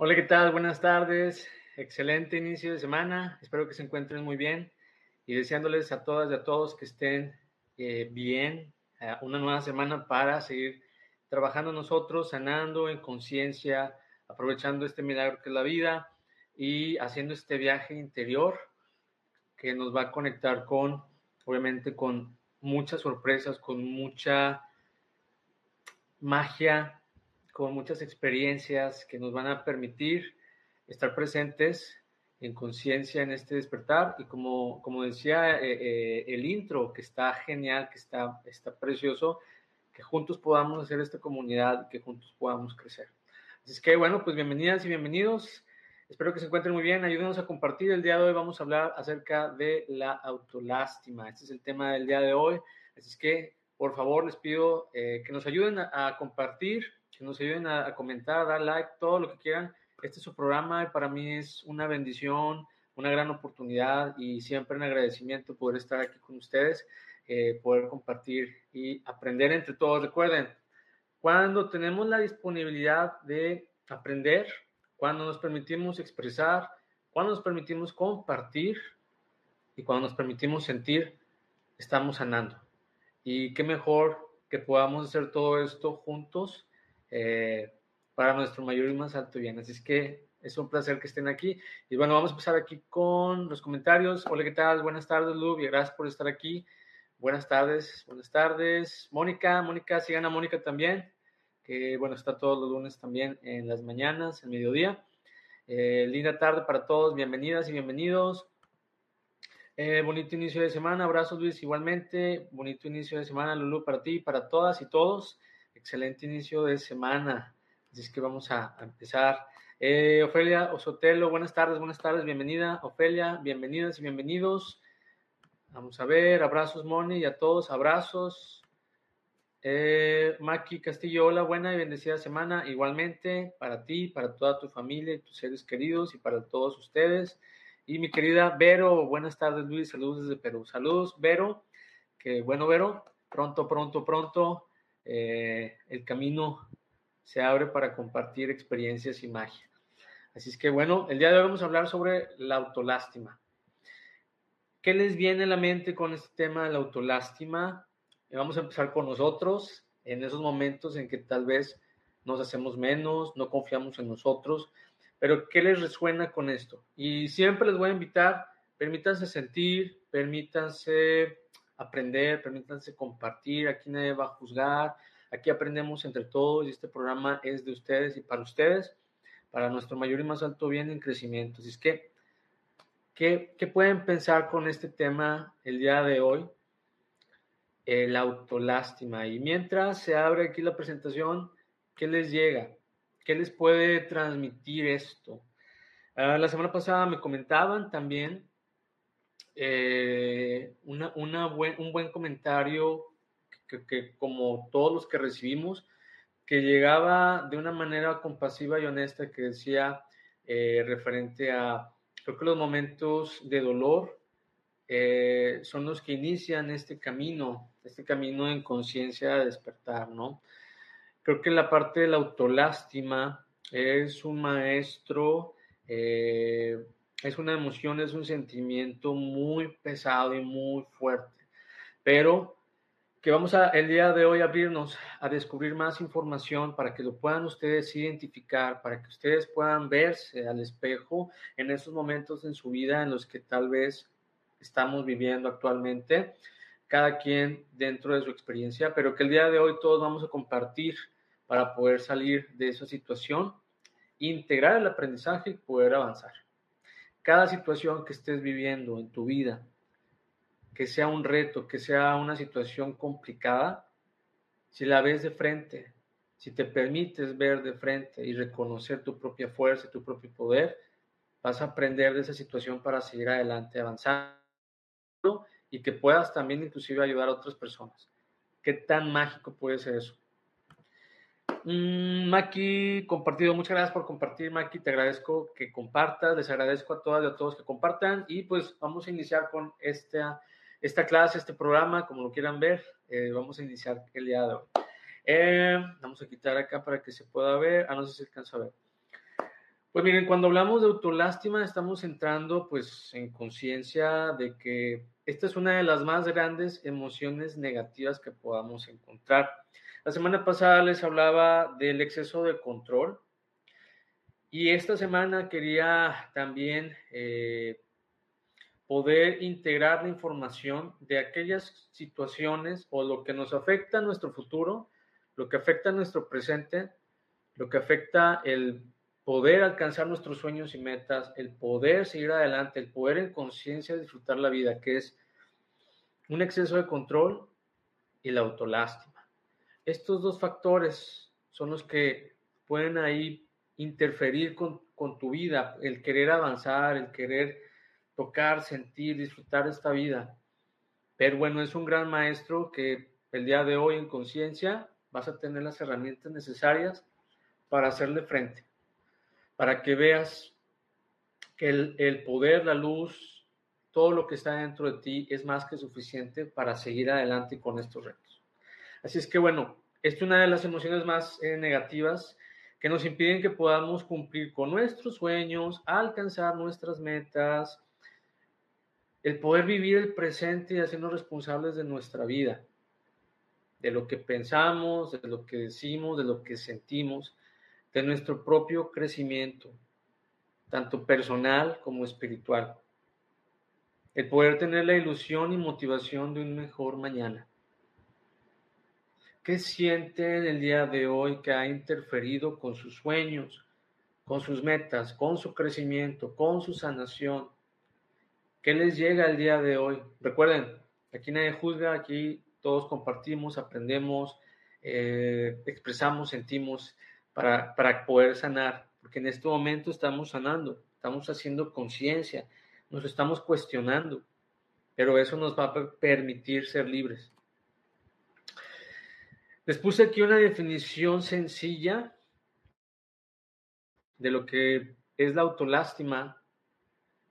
Hola, ¿qué tal? Buenas tardes. Excelente inicio de semana. Espero que se encuentren muy bien y deseándoles a todas y a todos que estén eh, bien. una nueva semana para seguir trabajando nosotros, sanando en conciencia, aprovechando este milagro que es la vida y haciendo este viaje interior que nos va a conectar con, obviamente, con muchas sorpresas, con mucha magia, con muchas experiencias que nos van a permitir estar presentes en conciencia en este despertar y como, como decía eh, eh, el intro, que está genial, que está, está precioso, que juntos podamos hacer esta comunidad, que juntos podamos crecer. Así es que bueno, pues bienvenidas y bienvenidos. Espero que se encuentren muy bien. Ayúdenos a compartir. El día de hoy vamos a hablar acerca de la autolástima. Este es el tema del día de hoy. Así es que, por favor, les pido eh, que nos ayuden a compartir que nos ayuden a, comentar, a dar like, todo lo que quieran. Este es su programa y para mí es una bendición, una gran oportunidad y siempre un agradecimiento poder estar aquí con ustedes, eh, poder compartir y aprender entre todos. Recuerden, cuando tenemos la disponibilidad de aprender, cuando nos permitimos expresar, cuando nos permitimos compartir y cuando nos permitimos sentir, estamos sanando. Y qué mejor que podamos hacer todo esto juntos eh, para nuestro mayor y más alto bien. Así es que es un placer que estén aquí. Y bueno, vamos a empezar aquí con los comentarios. Hola, ¿qué tal? Buenas tardes, Lu, y gracias por estar aquí. Buenas tardes, buenas tardes. Mónica, Mónica, sigan a Mónica también, que bueno, está todos los lunes también en las mañanas, el mediodía. Eh, linda tarde para todos, bienvenidas y bienvenidos. Eh, bonito inicio de semana, abrazos Luis igualmente, bonito inicio de semana Lulu para ti, para todas y todos excelente inicio de semana. Así es que vamos a, empezar. Eh, Ofelia Osotelo, buenas tardes, buenas tardes, bienvenida. Ofelia, bienvenidas y bienvenidos. Vamos a ver, abrazos Moni y a todos, abrazos. Eh, Maki Castillo, hola, buena y bendecida semana. Igualmente para ti, para toda tu familia y tus seres queridos y para todos ustedes. Y mi querida Vero, buenas tardes Luis, saludos desde Perú. Saludos Vero, que bueno Vero, pronto, pronto, pronto eh, el camino se abre para compartir experiencias y magia. Así es que bueno, el día de hoy vamos a hablar sobre la autolástima. ¿Qué les viene a la mente con este tema de la autolástima? Vamos a empezar con nosotros, en esos momentos en que tal vez nos hacemos menos, no confiamos en nosotros, pero ¿qué les resuena con esto? Y siempre les voy a invitar, permítanse sentir, permítanse aprender, permítanse compartir, aquí nadie va a juzgar, aquí aprendemos entre todos y este programa es de ustedes y para ustedes. para nuestro mayor y más alto bien en crecimiento. Así es que, ¿qué, qué pueden pensar con este tema el día de hoy? El autolástima. Y mientras se abre aquí la presentación, ¿qué les llega? ¿Qué les puede transmitir esto? Ah, la semana pasada me comentaban también eh, una, un buen comentario que, como todos los que recibimos, que llegaba de una manera compasiva y honesta que decía eh, referente a, creo que los momentos de dolor eh, son los que inician este camino, este camino en conciencia de despertar, ¿no? Creo que la parte de la autolástima es un maestro, eh, es una emoción, es un sentimiento muy pesado y muy fuerte, pero que vamos a el día de hoy abrirnos a descubrir más información para que lo puedan ustedes identificar, para que ustedes puedan verse al espejo en esos momentos en su vida en los que tal vez estamos viviendo actualmente, cada quien dentro de su experiencia, pero que el día de hoy todos vamos a compartir para poder salir de esa situación, integrar el aprendizaje y poder avanzar. Cada situación que estés viviendo en tu vida, que sea un reto, que sea una situación complicada, si la ves de frente, si te permites ver de frente y reconocer tu propia fuerza, tu propio poder, vas a aprender de esa situación para seguir adelante, avanzando y que puedas también inclusive ayudar a otras personas. ¿Qué tan mágico puede ser eso? Mm, Maki, compartido, muchas gracias por compartir, Maki, te agradezco que compartas, les agradezco a todas y a todos que compartan y pues vamos a iniciar con esta esta clase, este programa, como lo quieran ver, eh, vamos a iniciar el día de hoy. Eh, vamos a quitar acá para que se pueda ver. Ah, no sé si alcanza a ver. Pues miren, cuando hablamos de autolástima, estamos entrando pues en conciencia de que esta es una de las más grandes emociones negativas que podamos encontrar. La semana pasada les hablaba del exceso de control y esta semana quería también eh, poder integrar la información de aquellas situaciones o lo que nos afecta a nuestro futuro, lo que afecta a nuestro presente, lo que afecta el poder alcanzar nuestros sueños y metas, el poder seguir adelante, el poder en conciencia disfrutar la vida, que es un exceso de control y la autolástima. Estos dos factores son los que pueden ahí interferir con, tu vida, el querer avanzar, el querer tocar, sentir, disfrutar esta vida. Pero bueno, es un gran maestro que el día de hoy en conciencia vas a tener las herramientas necesarias para hacerle frente, para que veas que el, el, poder, la luz, todo lo que está dentro de ti es más que suficiente para seguir adelante con estos retos. Así es que bueno, esta es una de las emociones más eh, negativas que nos impiden que podamos cumplir con nuestros sueños, alcanzar nuestras metas, el poder vivir el presente y hacernos responsables de nuestra vida, de lo que pensamos, de lo que decimos, de lo que sentimos, de nuestro propio crecimiento, tanto personal como espiritual. El poder tener la ilusión y motivación de un mejor mañana. ¿Qué siente el día de hoy que ha interferido con sus sueños, con sus metas, con su crecimiento, con su sanación? ¿Qué les llega el día de hoy? Recuerden, aquí nadie juzga, aquí todos compartimos, aprendemos, eh, expresamos, sentimos para, para poder sanar, porque en este momento estamos sanando, estamos haciendo conciencia, nos estamos cuestionando, pero eso nos va a permitir ser libres. Les puse aquí una definición sencilla de lo que es la autolástima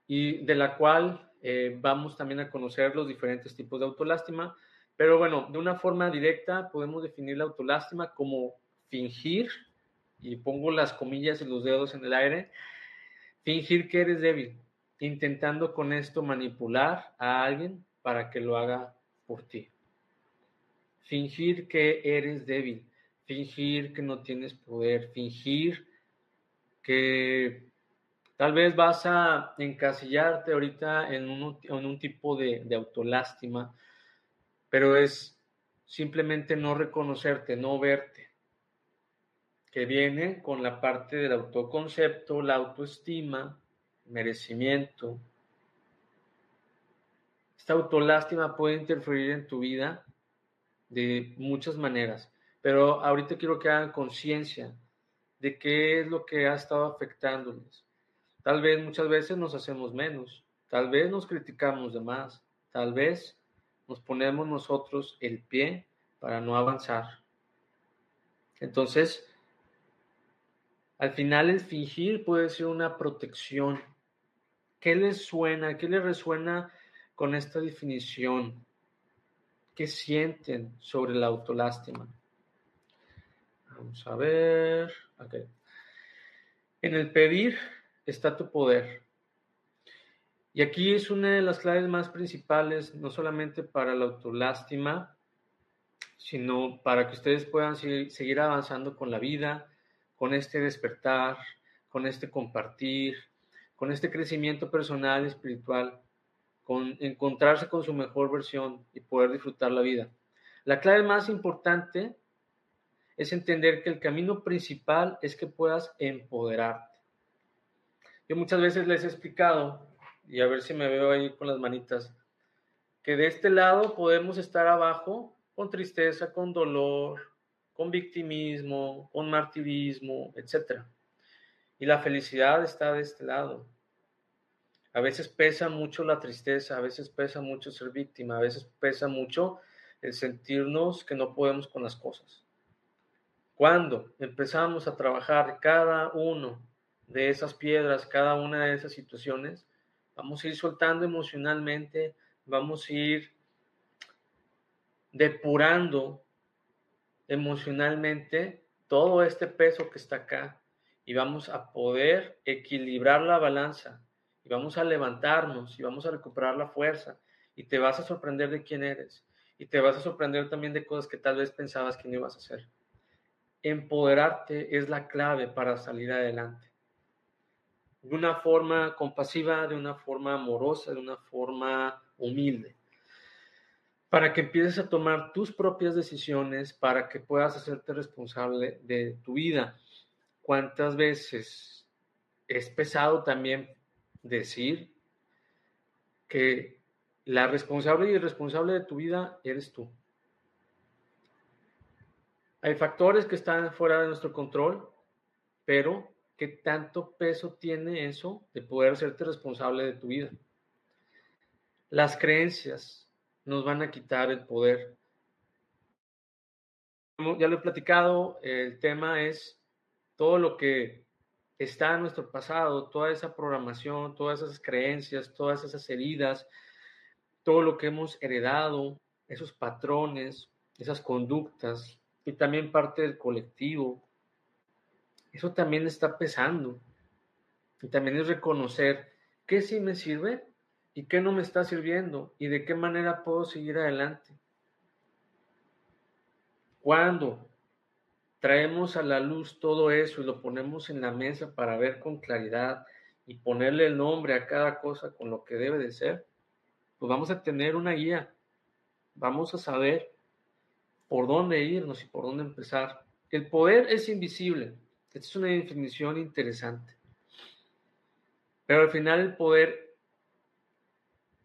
y de la cual eh, vamos también a conocer los diferentes tipos de autolástima. Pero bueno, de una forma directa podemos definir la autolástima como fingir, y pongo las comillas y los dedos en el aire, fingir que eres débil, intentando con esto manipular a alguien para que lo haga por ti. Fingir que eres débil, fingir que no tienes poder, fingir que Tal vez vas a encasillarte ahorita en un, en un tipo de, de autolástima, pero es simplemente no reconocerte, no verte. que viene con la parte del autoconcepto, la autoestima, merecimiento. Esta autolástima puede interferir en tu vida de muchas maneras, pero ahorita quiero que hagan conciencia de qué es lo que ha estado afectándoles. Tal vez muchas veces nos hacemos menos, tal vez nos criticamos de más, tal vez nos ponemos nosotros el pie para no avanzar. Entonces, al final el fingir puede ser una protección. ¿Qué les suena? ¿Qué les resuena con esta definición? ¿Qué sienten sobre la autolástima? Vamos a ver. En el pedir está tu poder. Y aquí es una de las claves más principales, no solamente para la autolástima, sino para que ustedes puedan seguir avanzando con la vida, con este despertar, con este compartir, con este crecimiento personal y espiritual, con encontrarse con su mejor versión y poder disfrutar la vida. La clave más importante es entender que el camino principal es que puedas empoderarte. Yo muchas veces les he explicado, y a ver si me veo ahí con las manitas, que de este lado podemos estar abajo con tristeza, con dolor, con victimismo, con martirismo, etc. Y la felicidad está de este lado. A veces pesa mucho la tristeza, a veces pesa mucho ser víctima, a veces pesa mucho el sentirnos que no podemos con las cosas. Cuando empezamos a trabajar cada uno de esas piedras, cada una de esas situaciones, vamos a ir soltando emocionalmente, vamos a ir depurando emocionalmente todo este peso que está acá y vamos a poder equilibrar la balanza y vamos a levantarnos y vamos a recuperar la fuerza y te vas a sorprender de quién eres y te vas a sorprender también de cosas que tal vez pensabas que no ibas a hacer. Empoderarte es la clave para salir adelante. De una forma compasiva, de una forma amorosa, de una forma humilde para que empieces a tomar tus propias decisiones, para que puedas hacerte responsable de tu vida. ¿Cuántas veces es pesado también decir que la responsable y irresponsable de tu vida eres tú? Hay factores que están fuera de nuestro control, pero ¿qué tanto peso tiene eso de poder hacerte responsable de tu vida? Las creencias, nos van a quitar el poder. Ya lo he platicado, el tema es todo lo que está en nuestro pasado, toda esa programación, todas esas creencias, todas esas heridas, todo lo que hemos heredado, esos patrones, esas conductas y también parte del colectivo. Eso también está pesando. Y también es reconocer qué sí me sirve y qué no me está sirviendo y de qué manera puedo seguir adelante. Cuando traemos a la luz todo eso y lo ponemos en la mesa para ver con claridad y ponerle el nombre a cada cosa con lo que debe de ser, pues vamos a tener una guía, vamos a saber por dónde irnos y por dónde empezar. El poder es invisible. Esta es una definición interesante. Pero al final el poder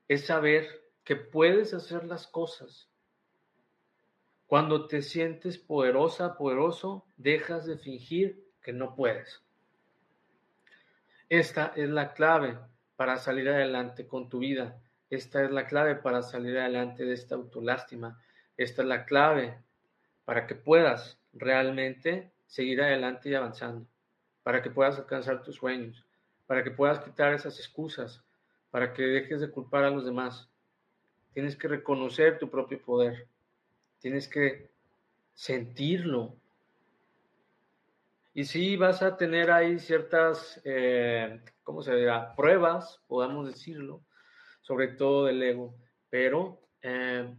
es saber que puedes hacer las cosas. Cuando te sientes poderosa, poderoso, dejas de fingir que no puedes. Esta es la clave para salir adelante con tu vida. Esta es la clave para salir adelante de esta autolástima. Esta es la clave para que puedas realmente seguir adelante y avanzando, para que puedas alcanzar tus sueños, para que puedas quitar esas excusas, para que dejes de culpar a los demás. Tienes que reconocer tu propio poder. Tienes que sentirlo. Y sí vas a tener ahí ciertas, eh, ¿cómo se dirá? Pruebas, podamos decirlo, sobre todo del ego. Pero eh,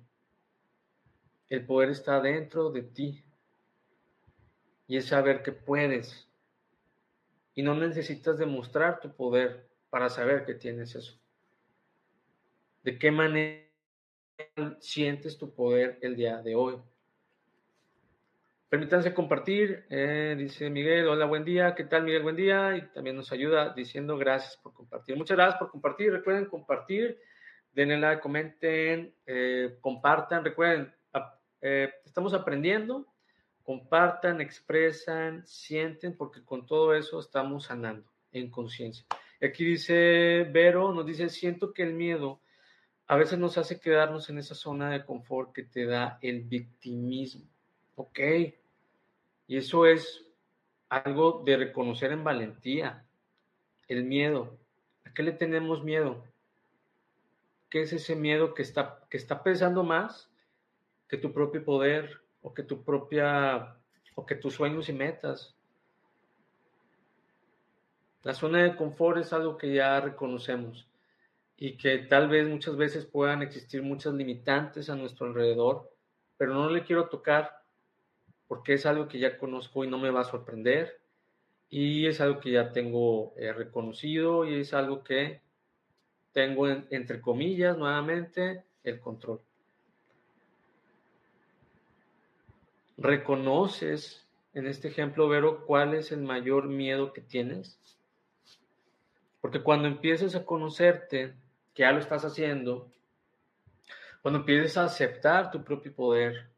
el poder está dentro de ti. Y es saber que puedes. Y no necesitas demostrar tu poder para saber que tienes eso. ¿De qué manera sientes tu poder el día de hoy? Permítanse compartir, eh, dice Miguel, hola, buen día, ¿qué tal Miguel? Buen día, y también nos ayuda diciendo gracias por compartir. Muchas gracias por compartir, recuerden compartir, denle like, comenten, eh, compartan, recuerden, eh, estamos aprendiendo, compartan, expresan, sienten, porque con todo eso estamos sanando en conciencia. Aquí dice Vero, nos dice, siento que el miedo a veces nos hace quedarnos en esa zona de confort que te da el victimismo. Ok, y eso es algo de reconocer en valentía, el miedo. ¿A qué le tenemos miedo? ¿Qué es ese miedo que está, que está pesando más que tu propio poder o que tu propia o que tus sueños y metas? La zona de confort es algo que ya reconocemos y que tal vez muchas veces puedan existir muchas limitantes a nuestro alrededor, pero no le quiero tocar porque es algo que ya conozco y no me va a sorprender y es algo que ya tengo eh, reconocido y es algo que tengo entre comillas nuevamente el control. ¿Reconoces en este ejemplo, Vero, cuál es el mayor miedo que tienes? Porque cuando empieces a conocerte, que ya lo estás haciendo, cuando empieces a aceptar tu propio poder,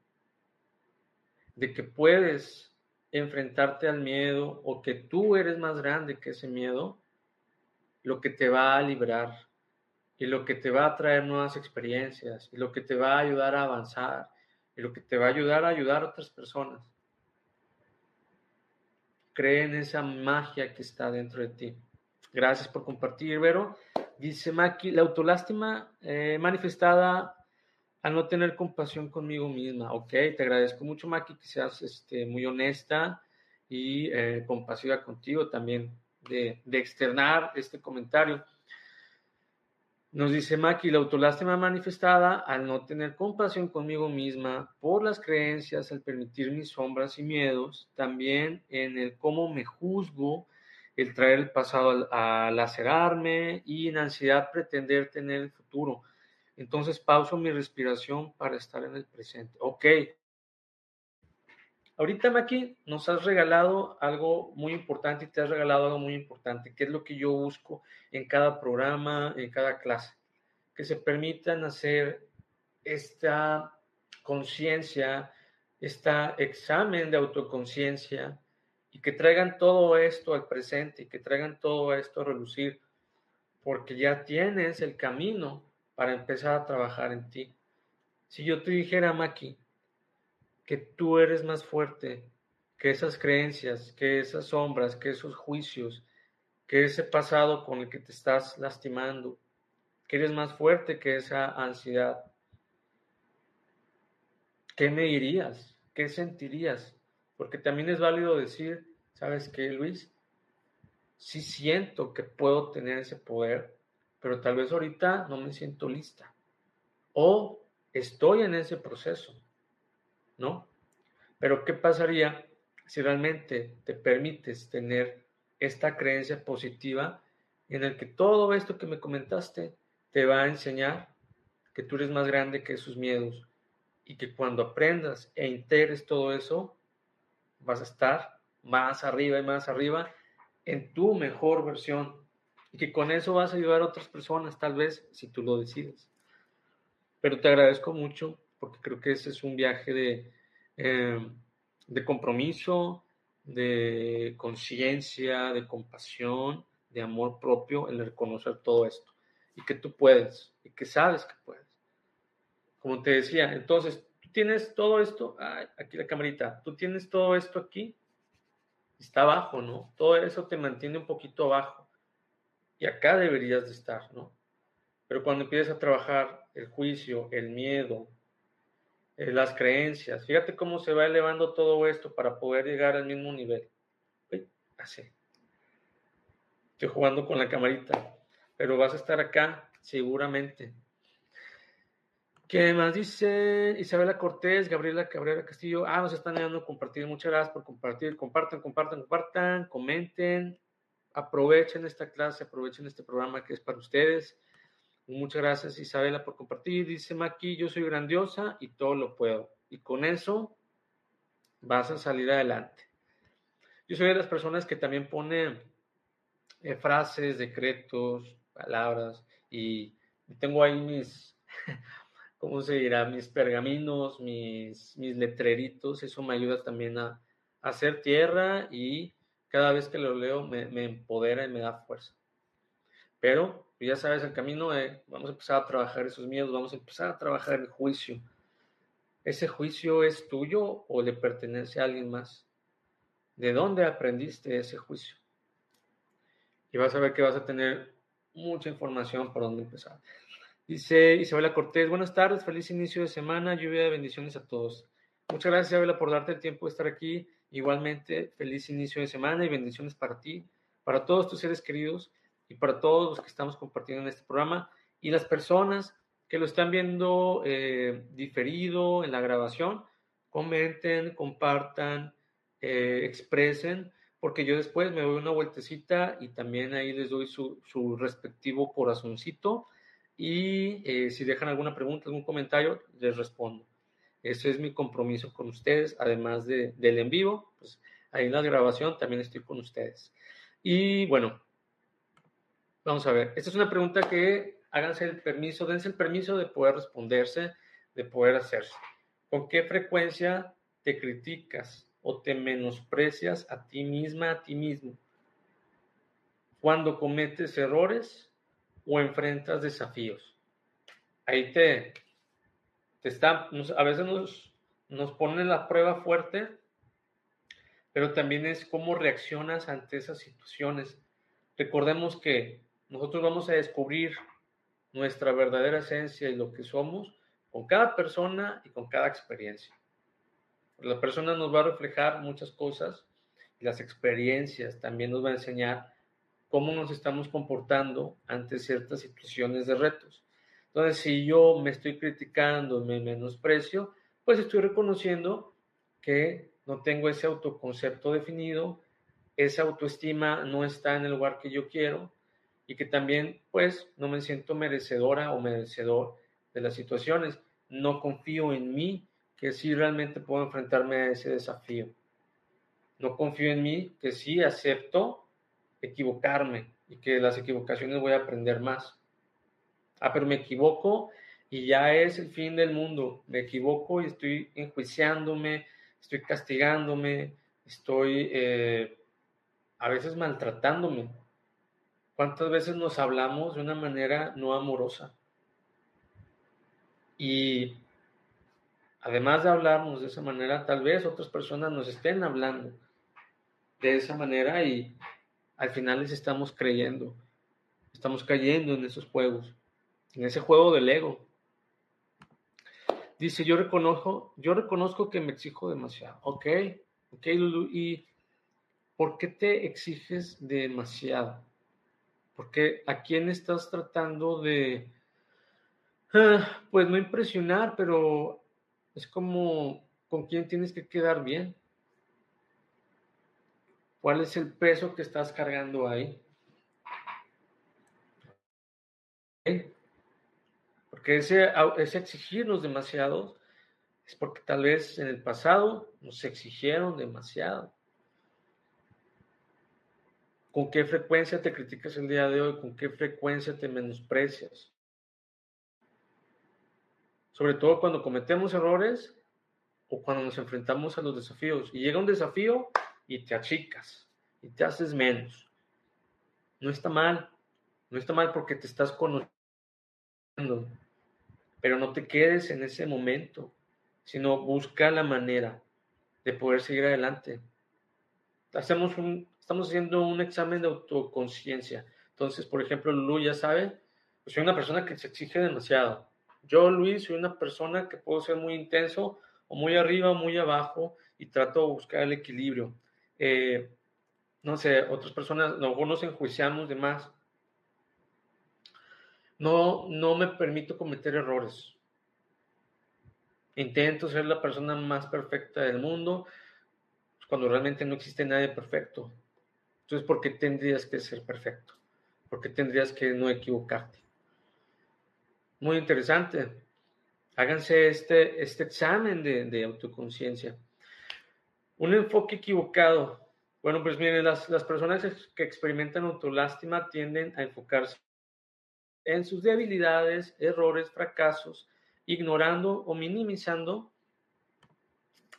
de que puedes enfrentarte al miedo o que tú eres más grande que ese miedo, lo que te va a librar y lo que te va a traer nuevas experiencias y lo que te va a ayudar a avanzar y lo que te va a ayudar a ayudar a otras personas. Cree en esa magia que está dentro de ti. Gracias por compartir, Vero. Dice Maki, la autolástima eh, manifestada a no tener compasión conmigo misma. Ok, te agradezco mucho, Maki, que seas este, muy honesta y eh, compasiva contigo también de, de, externar este comentario. Nos dice Maki, la autolástima manifestada al no tener compasión conmigo misma por las creencias, al permitir mis sombras y miedos, también en el cómo me juzgo, el traer el pasado a lacerarme y en ansiedad pretender tener el futuro. Entonces pauso mi respiración para estar en el presente. Ok. Ahorita, Maki, nos has regalado algo muy importante y te has regalado algo muy importante, que es lo que yo busco en cada programa, en cada clase. Que se permitan hacer esta conciencia, este examen de autoconciencia y que traigan todo esto al presente y que traigan todo esto a relucir, porque ya tienes el camino para empezar a trabajar en ti. Si yo te dijera, Maki, que tú eres más fuerte que esas creencias, que esas sombras, que esos juicios, que ese pasado con el que te estás lastimando, que eres más fuerte que esa ansiedad, ¿qué me dirías? ¿Qué sentirías? Porque también es válido decir, ¿sabes qué, Luis? Sí siento que puedo tener ese poder, pero tal vez ahorita no me siento lista. O estoy en ese proceso, ¿no? Pero ¿qué pasaría si realmente te permites tener esta creencia positiva en el que todo esto que me comentaste te va a enseñar que tú eres más grande que esos miedos y que cuando aprendas e integres todo eso, vas a estar más arriba y más arriba en tu mejor versión y que con eso vas a ayudar a otras personas, tal vez, si tú lo decides. Pero te agradezco mucho porque creo que ese es un viaje de, em, de compromiso, de conciencia, de compasión, de amor propio, el reconocer todo esto. Y que tú puedes, y que sabes que puedes. Como te decía, entonces, tienes todo esto, aquí la camarita, tú tienes todo esto aquí, está abajo, ¿no? Todo eso te mantiene un poquito abajo y acá deberías de estar, ¿no? Pero cuando empiezas a trabajar el juicio, el miedo, eh, las creencias, fíjate cómo se va elevando todo esto para poder llegar al mismo nivel. así. Estoy jugando con la camarita, pero vas a estar acá seguramente. ¿Qué más dice Isabela Cortés, Gabriela Cabrera Castillo? Ah, nos están ayudando a compartir. Muchas gracias por compartir. Compartan, compartan, compartan, comenten aprovechen esta clase, aprovechen este programa que es para ustedes. Muchas gracias Isabela por compartir. Dice Maki, yo soy grandiosa y todo lo puedo. Y con eso vas a salir adelante. Yo soy de las personas que también pone eh, frases, decretos, palabras y tengo ahí mis, ¿cómo se dirá? Mis pergaminos, mis, mis letreritos, eso me ayuda también a, hacer tierra y cada vez que lo leo me, empodera y me da fuerza. Pero ya sabes el camino, eh, vamos a empezar a trabajar esos miedos, vamos a empezar a trabajar el juicio. ¿Ese juicio es tuyo o le pertenece a alguien más? ¿De dónde aprendiste ese juicio? Y vas a ver que vas a tener mucha información por dónde empezar. Dice Isabela Cortés, buenas tardes, feliz inicio de semana, lluvia de bendiciones a todos. Muchas gracias Isabela por darte el tiempo de estar aquí. Igualmente, feliz inicio de semana y bendiciones para ti, para todos tus seres queridos y para todos los que estamos compartiendo en este programa y las personas que lo están viendo eh, diferido en la grabación, comenten, compartan, eh, expresen, porque yo después me doy una vueltecita y también ahí les doy su, su respectivo corazoncito y eh, si dejan alguna pregunta, algún comentario, les respondo. Ese es mi compromiso con ustedes, además de, del en vivo, pues ahí la grabación también estoy con ustedes. Y bueno, vamos a ver, esta es una pregunta que háganse el permiso, dense el permiso de poder responderse, de poder hacerse. ¿Con qué frecuencia te criticas o te menosprecias a ti misma, a ti mismo? Cuando cometes errores o enfrentas desafíos. Ahí te, te está, a veces nos, nos pone la prueba fuerte, pero también es cómo reaccionas ante esas situaciones. Recordemos que nosotros vamos a descubrir nuestra verdadera esencia y lo que somos con cada persona y con cada experiencia. La persona nos va a reflejar muchas cosas y las experiencias también nos va a enseñar cómo nos estamos comportando ante ciertas situaciones de retos. Entonces, si yo me estoy criticando, me menosprecio, pues estoy reconociendo que no tengo ese autoconcepto definido, esa autoestima no está en el lugar que yo quiero y que también, pues, no me siento merecedora o merecedor de las situaciones. No confío en mí que sí realmente puedo enfrentarme a ese desafío. No confío en mí que sí acepto equivocarme y que las equivocaciones voy a aprender más. Ah, pero me equivoco y ya es el fin del mundo. Me equivoco y estoy enjuiciándome, estoy castigándome, estoy eh, a veces maltratándome. ¿Cuántas veces nos hablamos de una manera no amorosa? Y además de hablarnos de esa manera, tal vez otras personas nos estén hablando de esa manera y al final les estamos creyendo. Estamos cayendo en esos juegos, en ese juego del ego. Dice, yo reconozco, yo reconozco que me exijo demasiado. Ok, ok, Lulu, ¿y por qué te exiges demasiado? Porque a quién estás tratando de, ah, pues no impresionar, pero es como con quién tienes que quedar bien. ¿Cuál es el peso que estás cargando ahí? Porque ese, ese exigirnos demasiado es porque tal vez en el pasado nos exigieron demasiado. ¿Con qué frecuencia te criticas el día de hoy? ¿Con qué frecuencia te menosprecias? Sobre todo cuando cometemos errores o cuando nos enfrentamos a los desafíos. Y llega un desafío y te achicas y te haces menos. No está mal, no está mal porque te estás conociendo, pero no te quedes en ese momento, sino busca la manera de poder seguir adelante. Hacemos un, estamos haciendo un examen de autoconciencia. Entonces, por ejemplo, Lulu ya sabe, pues soy una persona que se exige demasiado. Yo, Luis, soy una persona que puedo ser muy intenso o muy arriba o muy abajo y trato de buscar el equilibrio. Eh, no sé, otras personas, no nos enjuiciamos de más. No, no me permito cometer errores. Intento ser la persona más perfecta del mundo cuando realmente no existe nadie perfecto. Entonces, ¿por qué tendrías que ser perfecto? ¿Por qué tendrías que no equivocarte? Muy interesante. Háganse este, este examen de autoconciencia. Un enfoque equivocado. Bueno, pues miren, las, las personas que experimentan autolástima tienden a enfocarse en sus debilidades, errores, fracasos, ignorando o minimizando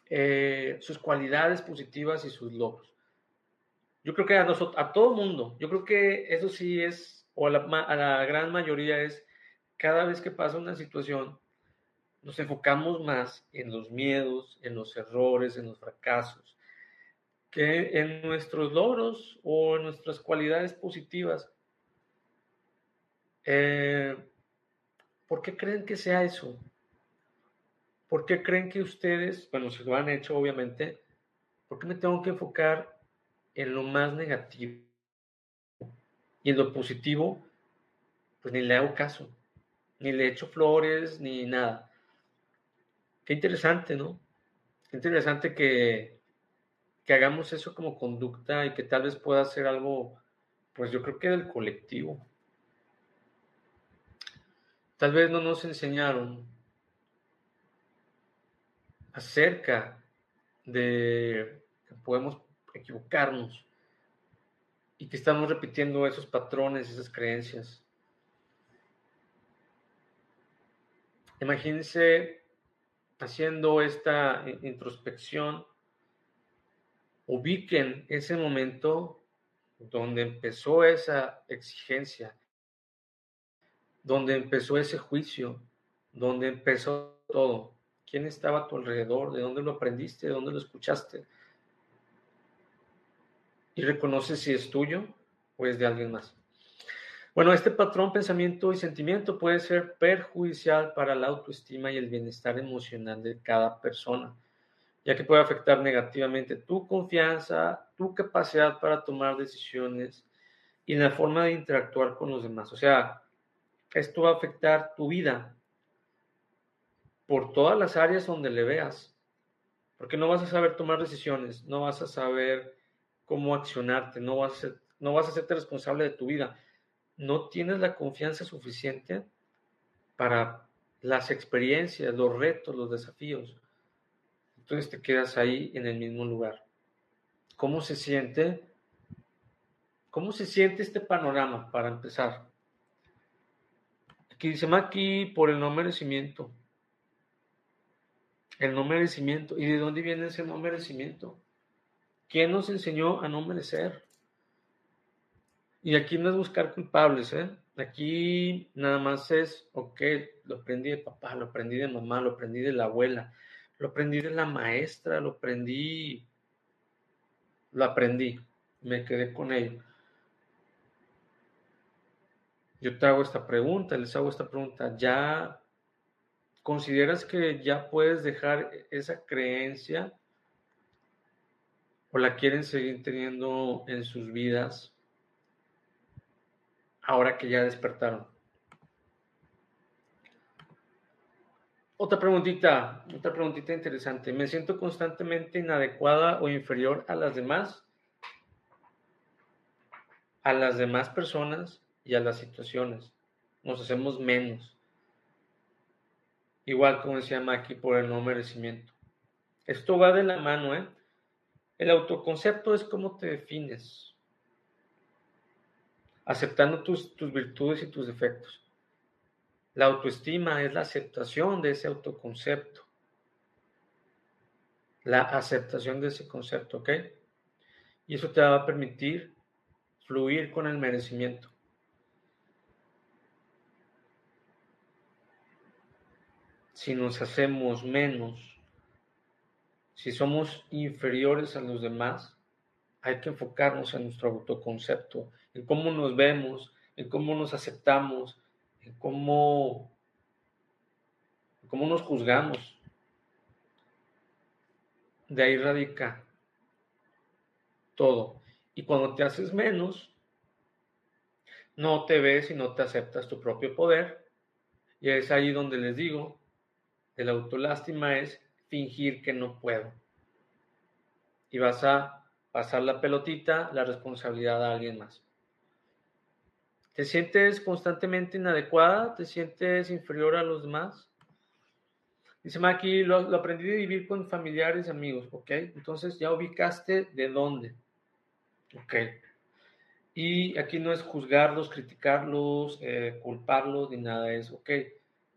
eh, sus cualidades positivas y sus logros. Yo creo que a, nosotros, a todo mundo, yo creo que eso sí es, o a la, a la gran mayoría es, cada vez que pasa una situación, nos enfocamos más en los miedos, en los errores, en los fracasos, que en nuestros logros o en nuestras cualidades positivas. Eh, ¿Por qué creen que sea eso? ¿Por qué creen que ustedes, bueno, si lo han hecho obviamente, ¿por qué me tengo que enfocar en lo más negativo? Y en lo positivo, pues ni le hago caso, ni le echo flores, ni nada. Qué interesante, ¿no? Qué interesante que, hagamos eso como conducta y que tal vez pueda ser algo, pues yo creo que del colectivo. Tal vez no nos enseñaron acerca de que podemos equivocarnos y que estamos repitiendo esos patrones, esas creencias. Imagínense haciendo esta introspección, ubiquen ese momento donde empezó esa exigencia, donde empezó ese juicio, donde empezó todo. ¿Quién estaba a tu alrededor? ¿De dónde lo aprendiste? ¿De dónde lo escuchaste? Y reconoce si es tuyo o es de alguien más. Bueno, este patrón pensamiento y sentimiento puede ser perjudicial para la autoestima y el bienestar emocional de cada persona, ya que puede afectar negativamente tu confianza, tu capacidad para tomar decisiones y la forma de interactuar con los demás. O sea, esto va a afectar tu vida por todas las áreas donde le veas, porque no vas a saber tomar decisiones, no vas a saber cómo accionarte, no vas a, no vas a hacerte responsable de tu vida, no tienes la confianza suficiente para las experiencias, los retos, los desafíos. Entonces te quedas ahí en el mismo lugar. ¿Cómo se siente? ¿Cómo se siente este panorama para empezar? Aquí dice Maki por el no merecimiento. El no merecimiento. ¿Y de dónde viene ese no merecimiento? ¿Quién nos enseñó a no merecer? Y aquí no es buscar culpables, ¿eh? Aquí nada más es, ok, lo aprendí de papá, lo aprendí de mamá, lo aprendí de la abuela, lo aprendí de la maestra, lo aprendí, lo aprendí, me quedé con ello. Yo te hago esta pregunta, les hago esta pregunta. ¿Ya consideras que ya puedes dejar esa creencia o la quieren seguir teniendo en sus vidas ahora que ya despertaron? Otra preguntita, otra preguntita interesante. ¿Me siento constantemente inadecuada o inferior a las demás? A las demás personas y a las situaciones. Nos hacemos menos. Igual como decía Maki, por el no merecimiento. Esto va de la mano, ¿eh? El autoconcepto es cómo te defines, aceptando tus, tus virtudes y tus defectos. La autoestima es la aceptación de ese autoconcepto. La aceptación de ese concepto, ¿ok? Y eso te va a permitir fluir con el merecimiento. si nos hacemos menos, si somos inferiores a los demás, hay que enfocarnos en nuestro autoconcepto, en cómo nos vemos, en cómo nos aceptamos, en cómo, cómo nos juzgamos. De ahí radica todo. Y cuando te haces menos, no te ves y no te aceptas tu propio poder. Y es ahí donde les digo, el autolástima es fingir que no puedo. Y vas a pasar la pelotita, la responsabilidad a alguien más. ¿Te sientes constantemente inadecuada? ¿Te sientes inferior a los demás? Dice Maki, lo, aprendí de vivir con familiares y amigos, ¿ok? Entonces ya ubicaste de dónde, ¿ok? Y aquí no es juzgarlos, criticarlos, eh, culparlos, ni nada de eso, ¿ok?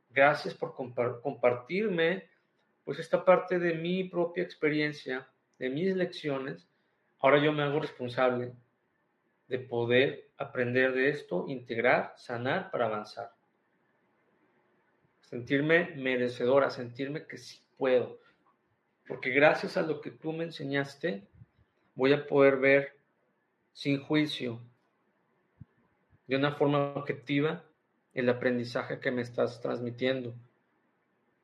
Gracias por compartirme, pues esta parte de mi propia experiencia, de mis lecciones. Ahora yo me hago responsable de poder aprender de esto, integrar, sanar para avanzar sentirme merecedora, sentirme que sí puedo. Porque gracias a lo que tú me enseñaste, voy a poder ver sin juicio, de una forma objetiva, el aprendizaje que me estás transmitiendo.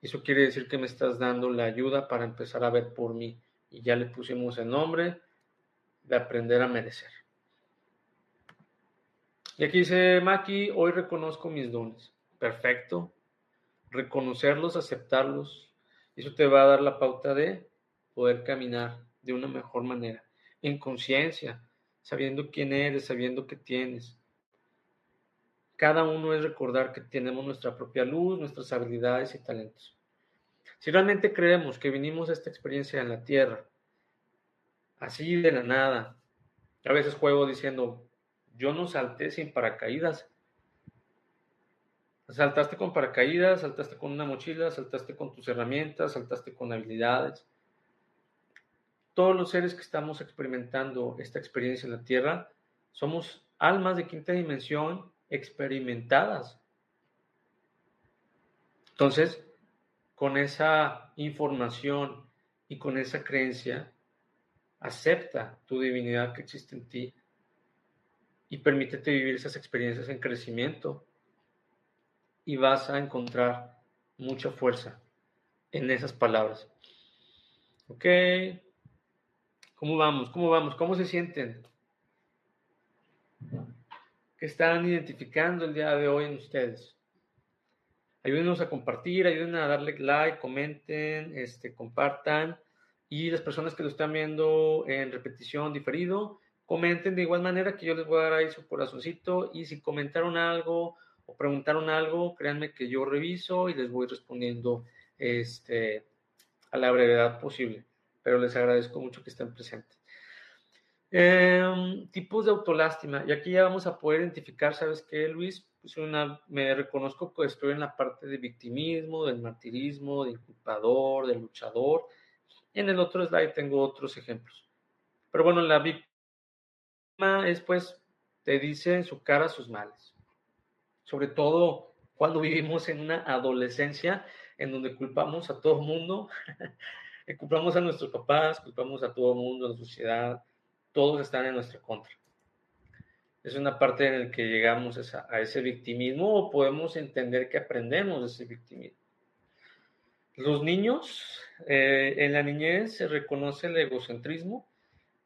Eso quiere decir que me estás dando la ayuda para empezar a ver por mí. Y ya le pusimos el nombre de aprender a merecer. Y aquí dice Maki, hoy reconozco mis dones. Perfecto reconocerlos, aceptarlos. Eso te va a dar la pauta de poder caminar de una mejor manera, en conciencia, sabiendo quién eres, sabiendo qué tienes. Cada uno es recordar que tenemos nuestra propia luz, nuestras habilidades y talentos. Si realmente creemos que vinimos a esta experiencia en la tierra, así de la nada, a veces juego diciendo, yo no salté sin paracaídas, Saltaste con paracaídas, saltaste con una mochila, saltaste con tus herramientas, saltaste con habilidades. Todos los seres que estamos experimentando esta experiencia en la Tierra somos almas de quinta dimensión experimentadas. Entonces, con esa información y con esa creencia, acepta tu divinidad que existe en ti y permítete vivir esas experiencias en crecimiento y vas a encontrar mucha fuerza en esas palabras. ¿Ok? ¿Cómo vamos? ¿Cómo vamos? ¿Cómo se sienten? ¿Qué están identificando el día de hoy en ustedes? Ayúdenos a compartir, ayúdenos a darle like, comenten, este, compartan. Y las personas que lo están viendo en repetición diferido, comenten de igual manera que yo les voy a dar ahí su corazoncito. Y si comentaron algo o preguntaron algo, créanme que yo reviso y les voy respondiendo este, a la brevedad posible. Pero les agradezco mucho que estén presentes. Em, tipos de autolástima. Y aquí ya vamos a poder identificar, ¿sabes qué, Luis? Pues una, me reconozco que estoy en la parte de victimismo, del martirismo, del culpador, del luchador. En el otro slide tengo otros ejemplos. Pero bueno, la es pues, te dice en su cara sus males sobre todo cuando vivimos en una adolescencia en donde culpamos a todo mundo, culpamos a nuestros papás, culpamos a todo mundo, a la sociedad, todos están en nuestra contra. Es una parte en la que llegamos a, ese victimismo o podemos entender que aprendemos de ese victimismo. Los niños, eh, en la niñez se reconoce el egocentrismo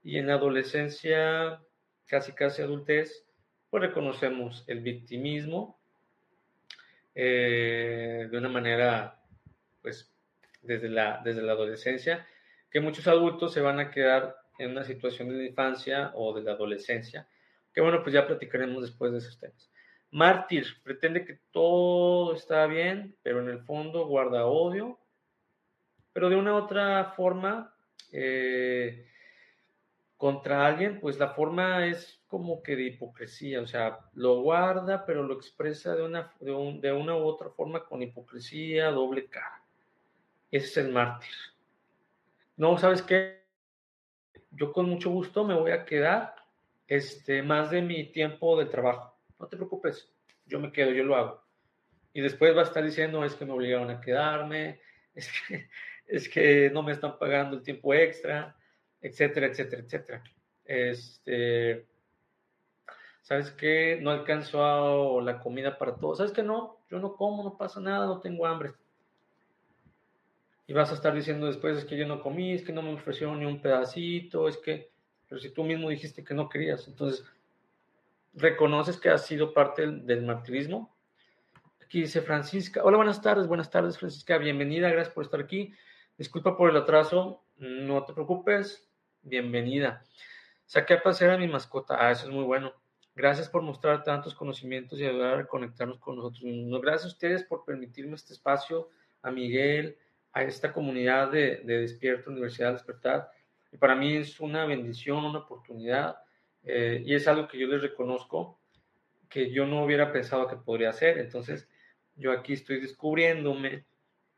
y en la adolescencia, casi casi adultez, pues reconocemos el victimismo eh, de una manera, pues, desde la, desde la adolescencia, que muchos adultos se van a quedar en una situación de la infancia o de la adolescencia, que bueno, pues ya platicaremos después de esos temas. Mártir pretende que todo está bien, pero en el fondo guarda odio, pero de una u otra forma eh, contra alguien, pues la forma es como que de hipocresía, o sea, lo guarda, pero lo expresa de una, de, una u otra forma con hipocresía, doble cara. Ese es el mártir. No, ¿sabes qué? Yo con mucho gusto me voy a quedar este, más de mi tiempo de trabajo. No te preocupes, yo me quedo, yo lo hago. Y después va a estar diciendo, es que me obligaron a quedarme, es que, es que no me están pagando el tiempo extra, etcétera, etcétera, etcétera. Este, ¿sabes qué? No alcanzó la comida para todos. ¿Sabes qué? No, yo no como, no pasa nada, no tengo hambre. Y vas a estar diciendo después, es que yo no comí, es que no me ofrecieron ni un pedacito, es que, pero si tú mismo dijiste que no querías, entonces, ¿reconoces que has sido parte del, del martirismo? Aquí dice Francisca, hola, buenas tardes, buenas tardes Francisca, bienvenida, gracias por estar aquí. Disculpa por el atraso, no te preocupes, bienvenida. Saqué a pasear a mi mascota. Ah, eso es muy bueno. Gracias por mostrar tantos conocimientos y ayudar a conectarnos con nosotros Gracias a ustedes por permitirme este espacio, a Miguel, a esta comunidad de, de Despierta Universidad Despertar. Y para mí es una bendición, una oportunidad, eh, y es algo que yo les reconozco que yo no hubiera pensado que podría hacer. Entonces, yo aquí estoy descubriéndome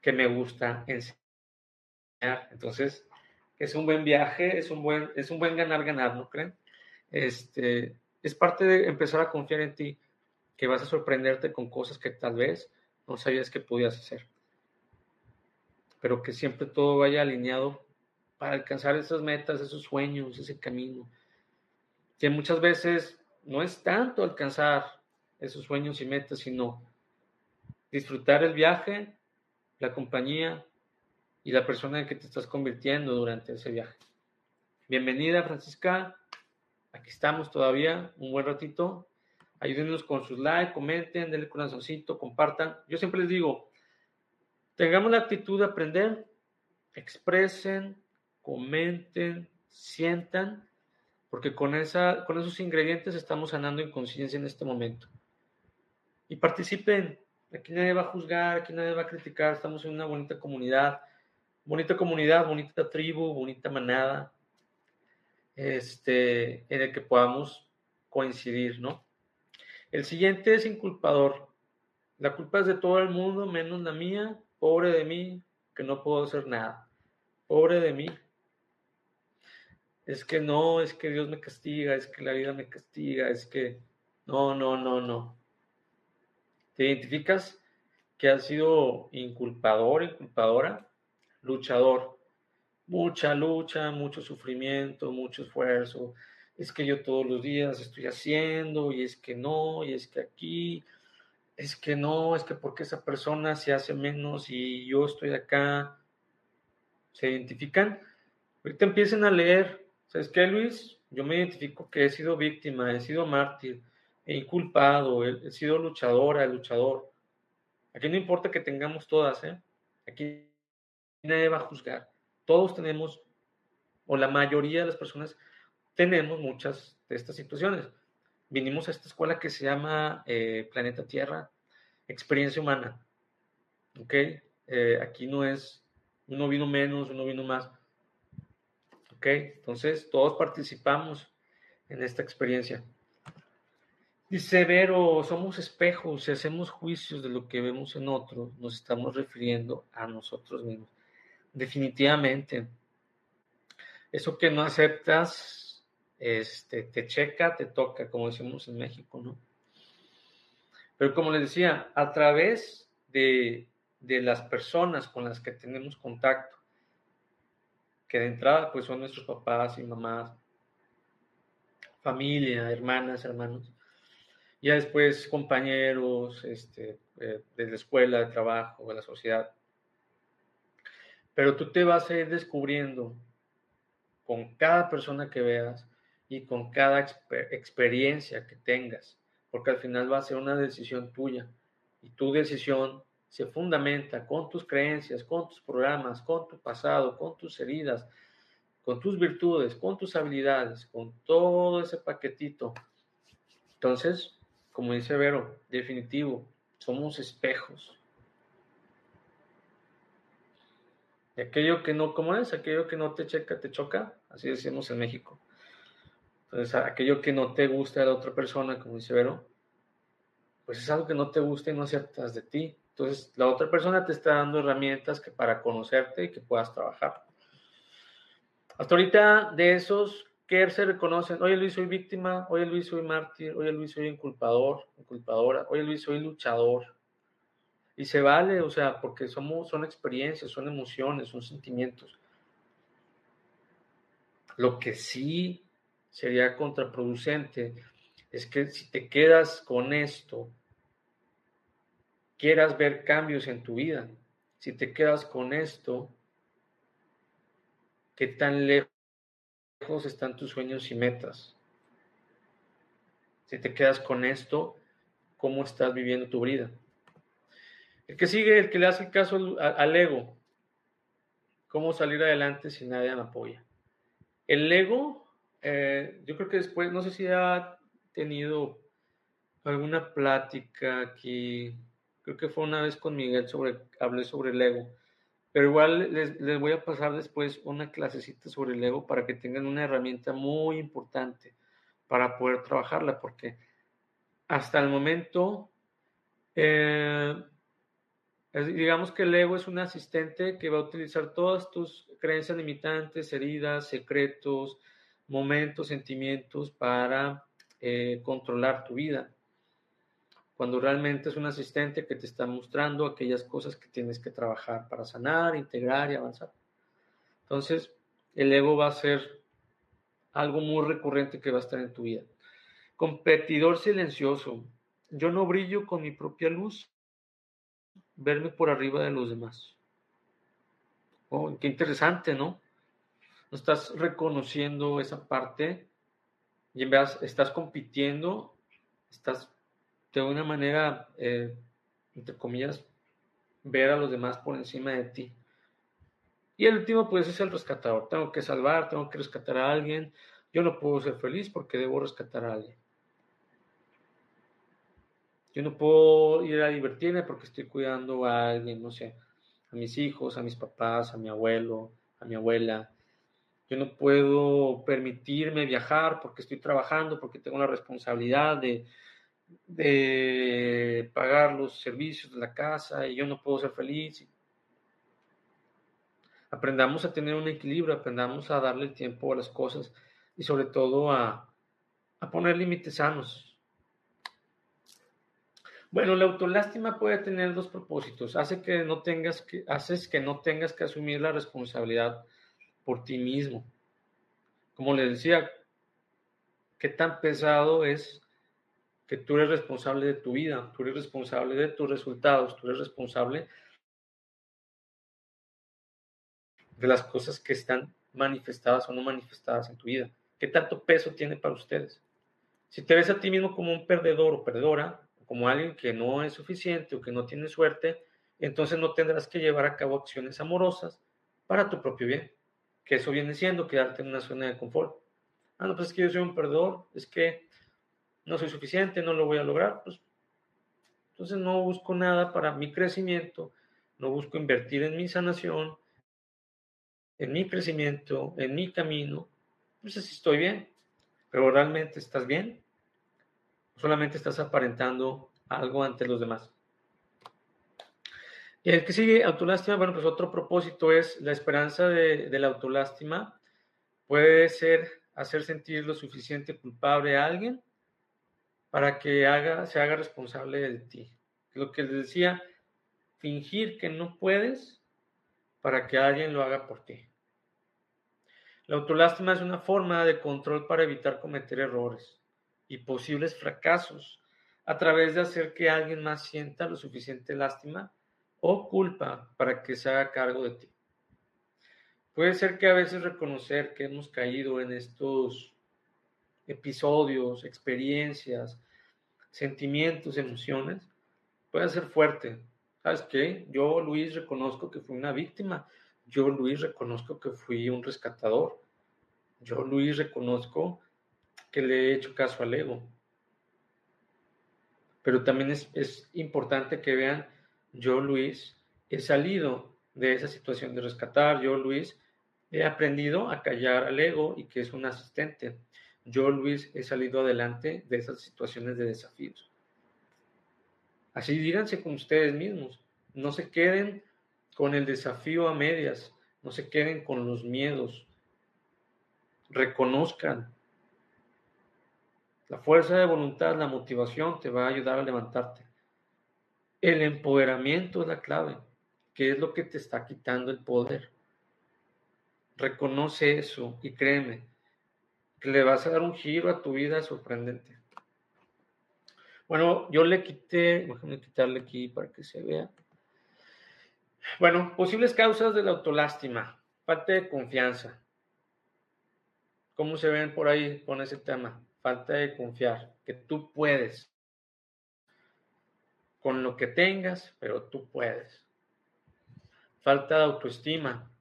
que me gusta enseñar. Entonces, es un buen viaje, es un buen, es un buen ganar-ganar, ¿no creen? Este, es parte de empezar a confiar en ti, que vas a sorprenderte con cosas que tal vez no sabías que podías hacer. Pero que siempre todo vaya alineado para alcanzar esas metas, esos sueños, ese camino. Que muchas veces no es tanto alcanzar esos sueños y metas, sino disfrutar el viaje, la compañía y la persona en que te estás convirtiendo durante ese viaje. Bienvenida, Francisca. Aquí estamos todavía, un buen ratito. Ayúdenos con sus likes, comenten, denle corazoncito, compartan. Yo siempre les digo, tengamos la actitud de aprender, expresen, comenten, sientan, porque con, esa, con esos ingredientes estamos sanando en conciencia en este momento. Y participen, aquí nadie va a juzgar, aquí nadie va a criticar, estamos en una bonita comunidad, bonita comunidad, bonita tribu, bonita manada, este, en el que podamos coincidir, ¿no? El siguiente es inculpador. La culpa es de todo el mundo, menos la mía. Pobre de mí, que no puedo hacer nada. Pobre de mí. Es que no, es que Dios me castiga, es que la vida me castiga, es que no, no, no, no. ¿Te identificas que has sido inculpador, inculpadora? Luchador mucha lucha, mucho sufrimiento, mucho esfuerzo. Es que yo todos los días estoy haciendo y es que no, y es que aquí, es que no, es que porque esa persona se hace menos y yo estoy acá. ¿Se identifican? Ahorita empiecen a leer. ¿Sabes qué, Luis? Yo me identifico que he sido víctima, he sido mártir, he inculpado, he, he sido luchadora, luchador. Aquí no importa que tengamos todas, ¿eh? Aquí nadie va a juzgar todos tenemos, o la mayoría de las personas tenemos muchas de estas situaciones. Vinimos a esta escuela que se llama eh, Planeta Tierra, Experiencia Humana. ¿Ok? Eh, aquí no es, uno vino menos, uno vino más. ¿Ok? Entonces, todos participamos en esta experiencia. Dice Vero, somos espejos, si hacemos juicios de lo que vemos en otros, nos estamos refiriendo a nosotros mismos definitivamente. Eso que no aceptas, este, te checa, te toca, como decimos en México, ¿no? Pero como les decía, a través de, de las personas con las que tenemos contacto, que de entrada pues son nuestros papás y mamás, familia, hermanas, hermanos, ya después compañeros este, eh, de la escuela, de trabajo, de la sociedad, pero tú te vas a ir descubriendo con cada persona que veas y con cada experiencia que tengas, porque al final va a ser una decisión tuya y tu decisión se fundamenta con tus creencias, con tus programas, con tu pasado, con tus heridas, con tus virtudes, con tus habilidades, con todo ese paquetito. Entonces, como dice Vero, definitivo, somos espejos. Y aquello que no, ¿cómo es? Aquello que no te checa, te choca, así decimos en México. Entonces, aquello que no te gusta de la otra persona, como dice Vero, pues es algo que no te gusta y no aceptas de ti. Entonces, la otra persona te está dando herramientas para conocerte y que puedas trabajar. Hasta ahorita, de esos que se reconocen, oye Luis, soy víctima, oye Luis, soy mártir, oye Luis, soy inculpador, inculpadora, oye Luis, soy luchador, y se vale, o sea, porque somos, son experiencias, son emociones, son sentimientos. Lo que sí sería contraproducente es que si te quedas con esto, quieras ver cambios en tu vida. Si te quedas con esto, ¿qué tan lejos están tus sueños y metas? Si te quedas con esto, ¿cómo estás viviendo tu vida? El que sigue, el que le hace caso al, ego. ¿Cómo salir adelante si nadie me apoya? El ego, eh, yo creo que después, no sé si ha tenido alguna plática aquí, creo que fue una vez con Miguel sobre, hablé sobre el ego, Pero igual les, voy a pasar después una clasecita sobre el ego para que tengan una herramienta muy importante para poder trabajarla, porque hasta el momento, eh, digamos que el ego es un asistente que va a utilizar todas tus creencias limitantes, heridas, secretos, momentos, sentimientos para eh, controlar tu vida. Cuando realmente es un asistente que te está mostrando aquellas cosas que tienes que trabajar para sanar, integrar y avanzar. Entonces, el ego va a ser algo muy recurrente que va a estar en tu vida. Competidor silencioso. Yo no brillo con mi propia luz. Verme por arriba de los demás. Oh, qué interesante, ¿no? No estás reconociendo esa parte y en vez estás compitiendo, estás de una manera, eh, entre comillas, ver a los demás por encima de ti. Y el último, pues, es el rescatador. Tengo que salvar, tengo que rescatar a alguien. Yo no puedo ser feliz porque debo rescatar a alguien. Yo no puedo ir a divertirme porque estoy cuidando a alguien, no sé, a mis hijos, a mis papás, a mi abuelo, a mi abuela. Yo no puedo permitirme viajar porque estoy trabajando, porque tengo la responsabilidad de, de pagar los servicios de la casa y yo no puedo ser feliz. Aprendamos a tener un equilibrio, aprendamos a darle tiempo a las cosas y sobre todo a, a poner límites sanos. Bueno, la autolástima puede tener dos propósitos. Hace que no tengas que, haces que no tengas que asumir la responsabilidad por ti mismo. Como les decía, qué tan pesado es que tú eres responsable de tu vida, tú eres responsable de tus resultados, tú eres responsable de las cosas que están manifestadas o no manifestadas en tu vida. ¿Qué tanto peso tiene para ustedes? Si te ves a ti mismo como un perdedor o perdedora, como alguien que no es suficiente o que no tiene suerte, entonces no tendrás que llevar a cabo acciones amorosas para tu propio bien, que eso viene siendo quedarte en una zona de confort. Ah, no, pues es que yo soy un perdedor, es que no soy suficiente, no lo voy a lograr, pues entonces no busco nada para mi crecimiento, no busco invertir en mi sanación, en mi crecimiento, en mi camino, pues así estoy bien. Pero realmente estás bien. Solamente estás aparentando algo ante los demás. Y el que sigue, autolástima, bueno, pues otro propósito es la esperanza de, la autolástima. Puede ser hacer sentir lo suficiente culpable a alguien para que haga, se haga responsable de ti. Lo que les decía, fingir que no puedes para que alguien lo haga por ti. La autolástima es una forma de control para evitar cometer errores y posibles fracasos a través de hacer que alguien más sienta lo suficiente lástima o culpa para que se haga cargo de ti. Puede ser que a veces reconocer que hemos caído en estos episodios, experiencias, sentimientos, emociones, puede ser fuerte. ¿Sabes qué? Yo, Luis, reconozco que fui una víctima. Yo, Luis, reconozco que fui un rescatador. Yo, Luis, reconozco que le he hecho caso al ego. Pero también es, es importante que vean, yo, Luis, he salido de esa situación de rescatar. Yo, Luis, he aprendido a callar al ego y que es un asistente. Yo, Luis, he salido adelante de esas situaciones de desafíos. Así díganse con ustedes mismos. No se queden con el desafío a medias. No se queden con los miedos reconozcan. La fuerza de voluntad, la motivación te va a ayudar a levantarte. El empoderamiento es la clave, que es lo que te está quitando el poder. Reconoce eso y créeme que le vas a dar un giro a tu vida sorprendente. Bueno, yo le quité, déjame quitarle aquí para que se vea. Bueno, posibles causas de la autolástima. Falta de confianza. ¿Cómo se ven por ahí con ese tema? Falta de confiar, que tú puedes. Con lo que tengas, pero tú puedes. Falta de autoestima.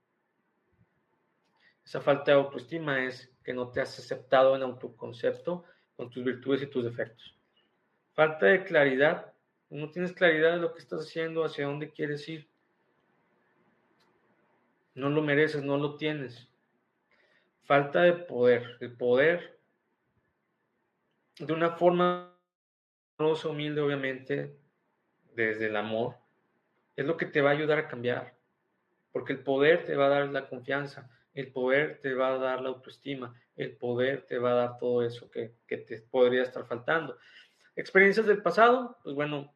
Esa falta de autoestima es que no te has aceptado en autoconcepto con tus virtudes y tus defectos. Falta de claridad. No tienes claridad de lo que estás haciendo, hacia dónde quieres ir. no lo mereces, no lo tienes. Falta de poder. El poder, de una forma humilde, obviamente, desde el amor, es lo que te va a ayudar a cambiar. Porque el poder te va a dar la confianza, el poder te va a dar la autoestima, el poder te va a dar todo eso que, que te podría estar faltando. Experiencias del pasado, pues bueno,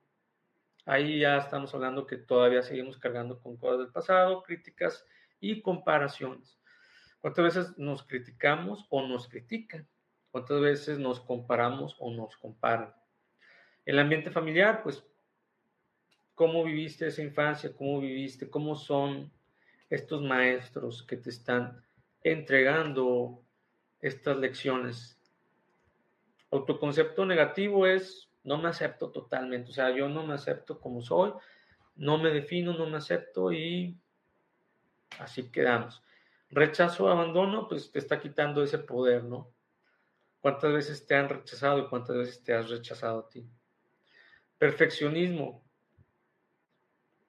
ahí ya estamos hablando que todavía seguimos cargando con cosas del pasado, críticas y comparaciones. ¿Cuántas veces nos criticamos o nos critican? ¿Cuántas veces nos comparamos o nos comparan? El ambiente familiar, pues, ¿cómo viviste esa infancia? ¿Cómo viviste? ¿Cómo son estos maestros que te están entregando estas lecciones? Autoconcepto negativo es no me acepto totalmente, o sea, yo no me acepto como soy, no me defino, no me acepto y así quedamos. Rechazo, abandono, pues te está quitando ese poder, ¿no? ¿Cuántas veces te han rechazado y cuántas veces te has rechazado a ti? Perfeccionismo.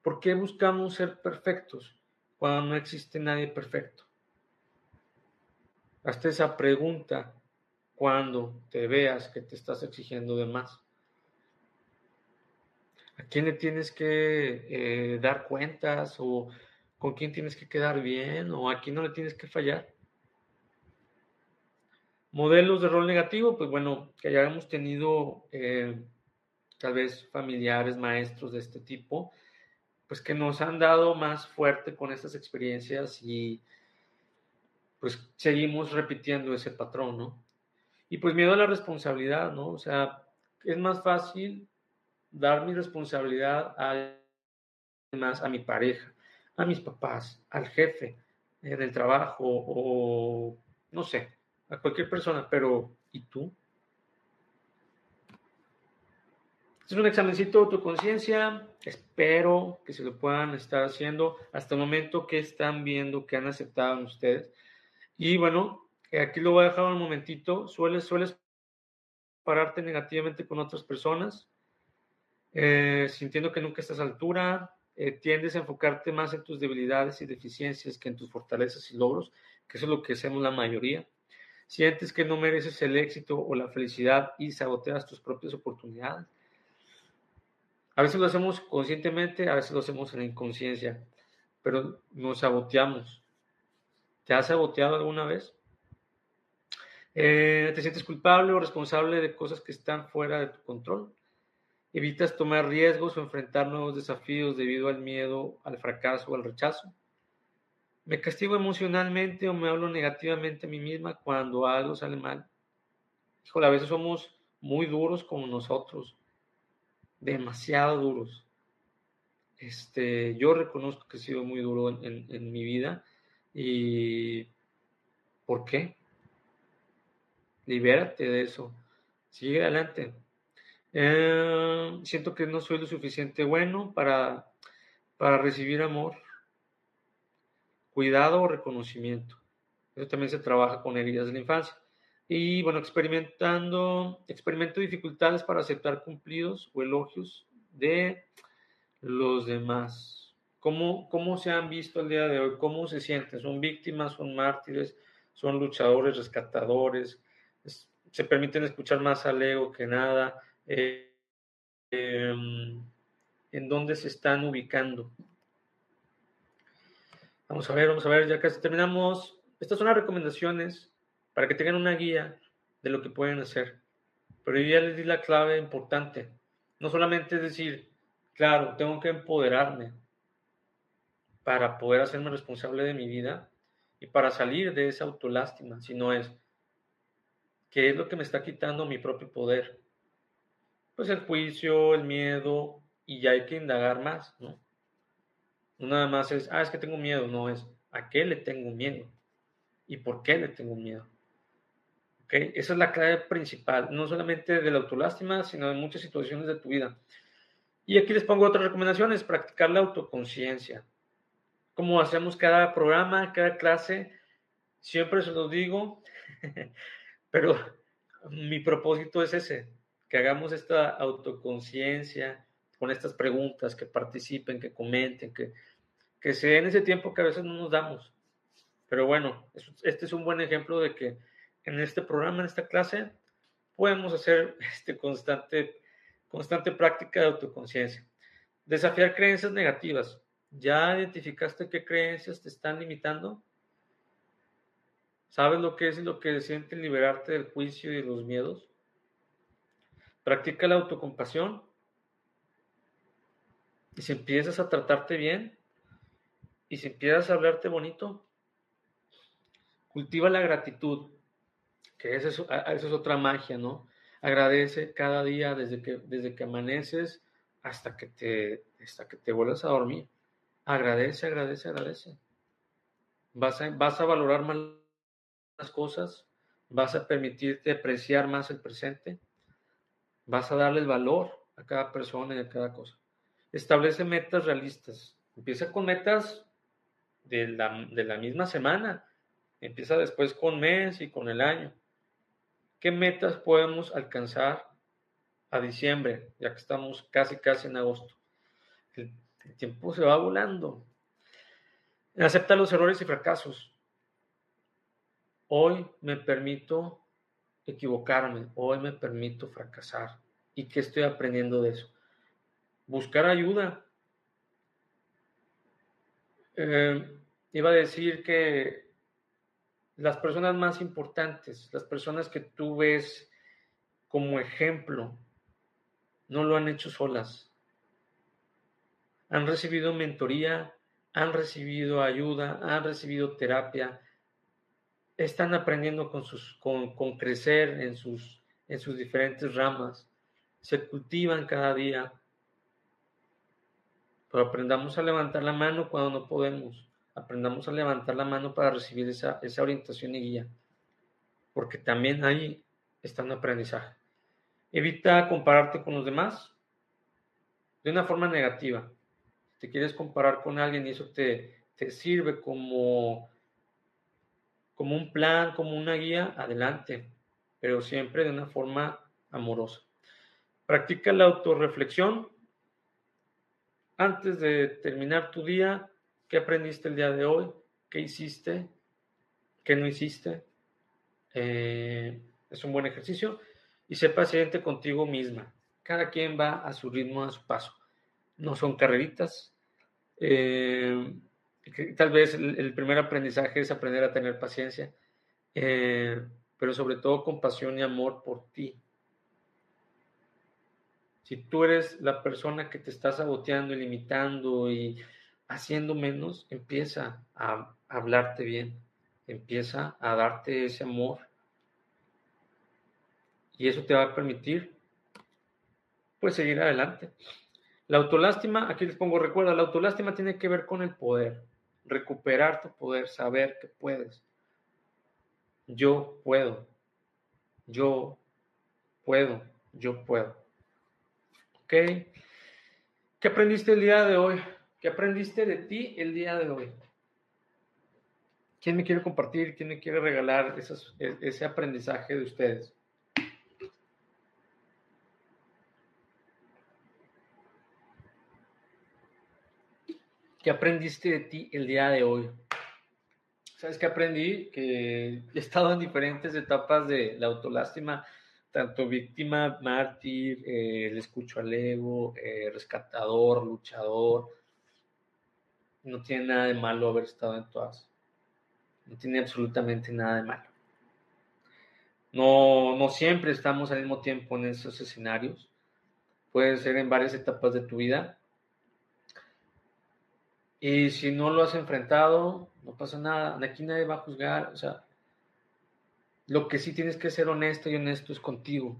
¿Por qué buscamos ser perfectos cuando no existe nadie perfecto? Hazte esa pregunta cuando te veas que te estás exigiendo de más. ¿A quién le tienes que eh, dar cuentas o con quién tienes que quedar bien o a quién no le tienes que fallar. Modelos de rol negativo, pues bueno, que hayamos tenido eh, tal vez familiares, maestros de este tipo, pues que nos han dado más fuerte con estas experiencias y pues seguimos repitiendo ese patrón, ¿no? Y pues miedo a la responsabilidad, ¿no? O sea, es más fácil dar mi responsabilidad a, más a mi pareja, a mis papás, al jefe en el trabajo o no sé, a cualquier persona, pero ¿y tú? Es un examencito de autoconciencia. Espero que se lo puedan estar haciendo hasta el momento que están viendo, que han aceptado ustedes. Y bueno, aquí lo voy a dejar un momentito. Sueles, sueles pararte negativamente con otras personas, eh, sintiendo que nunca estás a altura, eh, tiendes a enfocarte más en tus debilidades y deficiencias que en tus fortalezas y logros, que eso es lo que hacemos la mayoría. Sientes que no mereces el éxito o la felicidad y saboteas tus propias oportunidades. A veces lo hacemos conscientemente, a veces lo hacemos en la inconsciencia, pero nos saboteamos. ¿Te has saboteado alguna vez? Eh, ¿Te sientes culpable o responsable de cosas que están fuera de tu control? Evitas tomar riesgos o enfrentar nuevos desafíos debido al miedo, al fracaso o al rechazo. Me castigo emocionalmente o me hablo negativamente a mí misma cuando algo sale mal. Híjole, a veces somos muy duros con nosotros, demasiado duros. Este, yo reconozco que he sido muy duro en, mi vida y ¿por qué? Libérate de eso. Sigue adelante. Eh, siento que no soy lo suficiente bueno para, para recibir amor, cuidado o reconocimiento. Eso también se trabaja con heridas de la infancia. Y bueno, experimentando, experimento dificultades para aceptar cumplidos o elogios de los demás. ¿Cómo, ¿Cómo se han visto el día de hoy? ¿Cómo se sienten? ¿Son víctimas? ¿Son mártires? ¿Son luchadores, rescatadores? ¿Se permiten escuchar más al ego que nada? Eh, em, en dónde se están ubicando. Vamos a ver, vamos a ver, ya casi terminamos. Estas son las recomendaciones para que tengan una guía de lo que pueden hacer. Pero yo ya les di la clave importante. No solamente es decir, claro, tengo que empoderarme para poder hacerme responsable de mi vida y para salir de esa autolástima, sino es, ¿qué es lo que me está quitando mi propio poder? pues el juicio, el miedo, y ya hay que indagar más, ¿no? Nada más es, ah, es que tengo miedo, no es, ¿a qué le tengo miedo? ¿Y por qué le tengo miedo? ¿Ok? Esa es la clave principal, no solamente de la autolástima, sino de muchas situaciones de tu vida. Y aquí les pongo otras recomendaciones, practicar la autoconciencia. Como hacemos cada programa, cada clase, siempre se los digo, pero mi propósito es ese, que hagamos esta autoconciencia con estas preguntas, que participen, que comenten, que, que sea en ese tiempo que a veces no nos damos. Pero bueno, este es un buen ejemplo de que en este programa, en esta clase, podemos hacer este constante, constante práctica de autoconciencia. Desafiar creencias negativas. ¿Ya identificaste qué creencias te están limitando? ¿Sabes lo que es y lo que siente liberarte del juicio y de los miedos? Practica la autocompasión. Y si empiezas a tratarte bien, y si empiezas a hablarte bonito, cultiva la gratitud, que esa es, esa es otra magia, ¿no? Agradece cada día desde que, desde que amaneces hasta que te, hasta que te vuelvas a dormir. Agradece, agradece, agradece. Vas a, vas a valorar más las cosas, vas a permitirte apreciar más el presente, vas a darle el valor a cada persona y a cada cosa. Establece metas realistas. Empieza con metas de la, misma semana. Empieza después con mes y con el año. ¿Qué metas podemos alcanzar a diciembre, ya que estamos casi, casi en agosto? El, tiempo se va volando. Acepta los errores y fracasos. Hoy me permito equivocarme, hoy me permito fracasar. ¿Y qué estoy aprendiendo de eso? Buscar ayuda. Eh, iba a decir que las personas más importantes, las personas que tú ves como ejemplo, no lo han hecho solas. Han recibido mentoría, han recibido ayuda, han recibido terapia, están aprendiendo con, sus, con, con crecer en sus, en sus diferentes ramas, se cultivan cada día. Pero aprendamos a levantar la mano cuando no podemos aprendamos a levantar la mano para recibir esa, esa orientación y guía, porque también ahí está un aprendizaje. Evita compararte con los demás de una forma negativa. Si te quieres comparar con alguien y eso te, te sirve como, como un plan, como una guía, adelante, pero siempre de una forma amorosa. Practica la autorreflexión. Antes de terminar tu día, ¿Qué aprendiste el día de hoy? ¿Qué hiciste? ¿Qué no hiciste? Eh, es un buen ejercicio. Y sé paciente contigo misma. Cada quien va a su ritmo, a su paso. No son carreritas. Eh, tal vez el, primer aprendizaje es aprender a tener paciencia, eh, pero sobre todo compasión y amor por ti. Si tú eres la persona que te está saboteando y limitando y haciendo menos, empieza a hablarte bien, empieza a darte ese amor. Y eso te va a permitir, pues, seguir adelante. La autolástima, aquí les pongo, recuerda, la autolástima tiene que ver con el poder, recuperar tu poder, saber que puedes. Yo puedo, yo puedo, yo puedo. ¿Ok? ¿Qué aprendiste el día de hoy? ¿Qué aprendiste de ti el día de hoy? ¿Quién me quiere compartir? ¿Quién me quiere regalar e, ese aprendizaje de ustedes? ¿Qué aprendiste de ti el día de hoy? ¿Sabes qué aprendí? Que he estado en diferentes etapas de la autolástima, tanto víctima, mártir, eh, el escucho al ego, eh, rescatador, luchador, no tiene nada de malo haber estado en todas. No tiene absolutamente nada de malo. No, no siempre estamos al mismo tiempo en esos escenarios. Puede ser en varias etapas de tu vida. Y si no lo has enfrentado, no pasa nada. Aquí nadie va a juzgar. O sea, lo que sí tienes que ser honesto y honesto es contigo.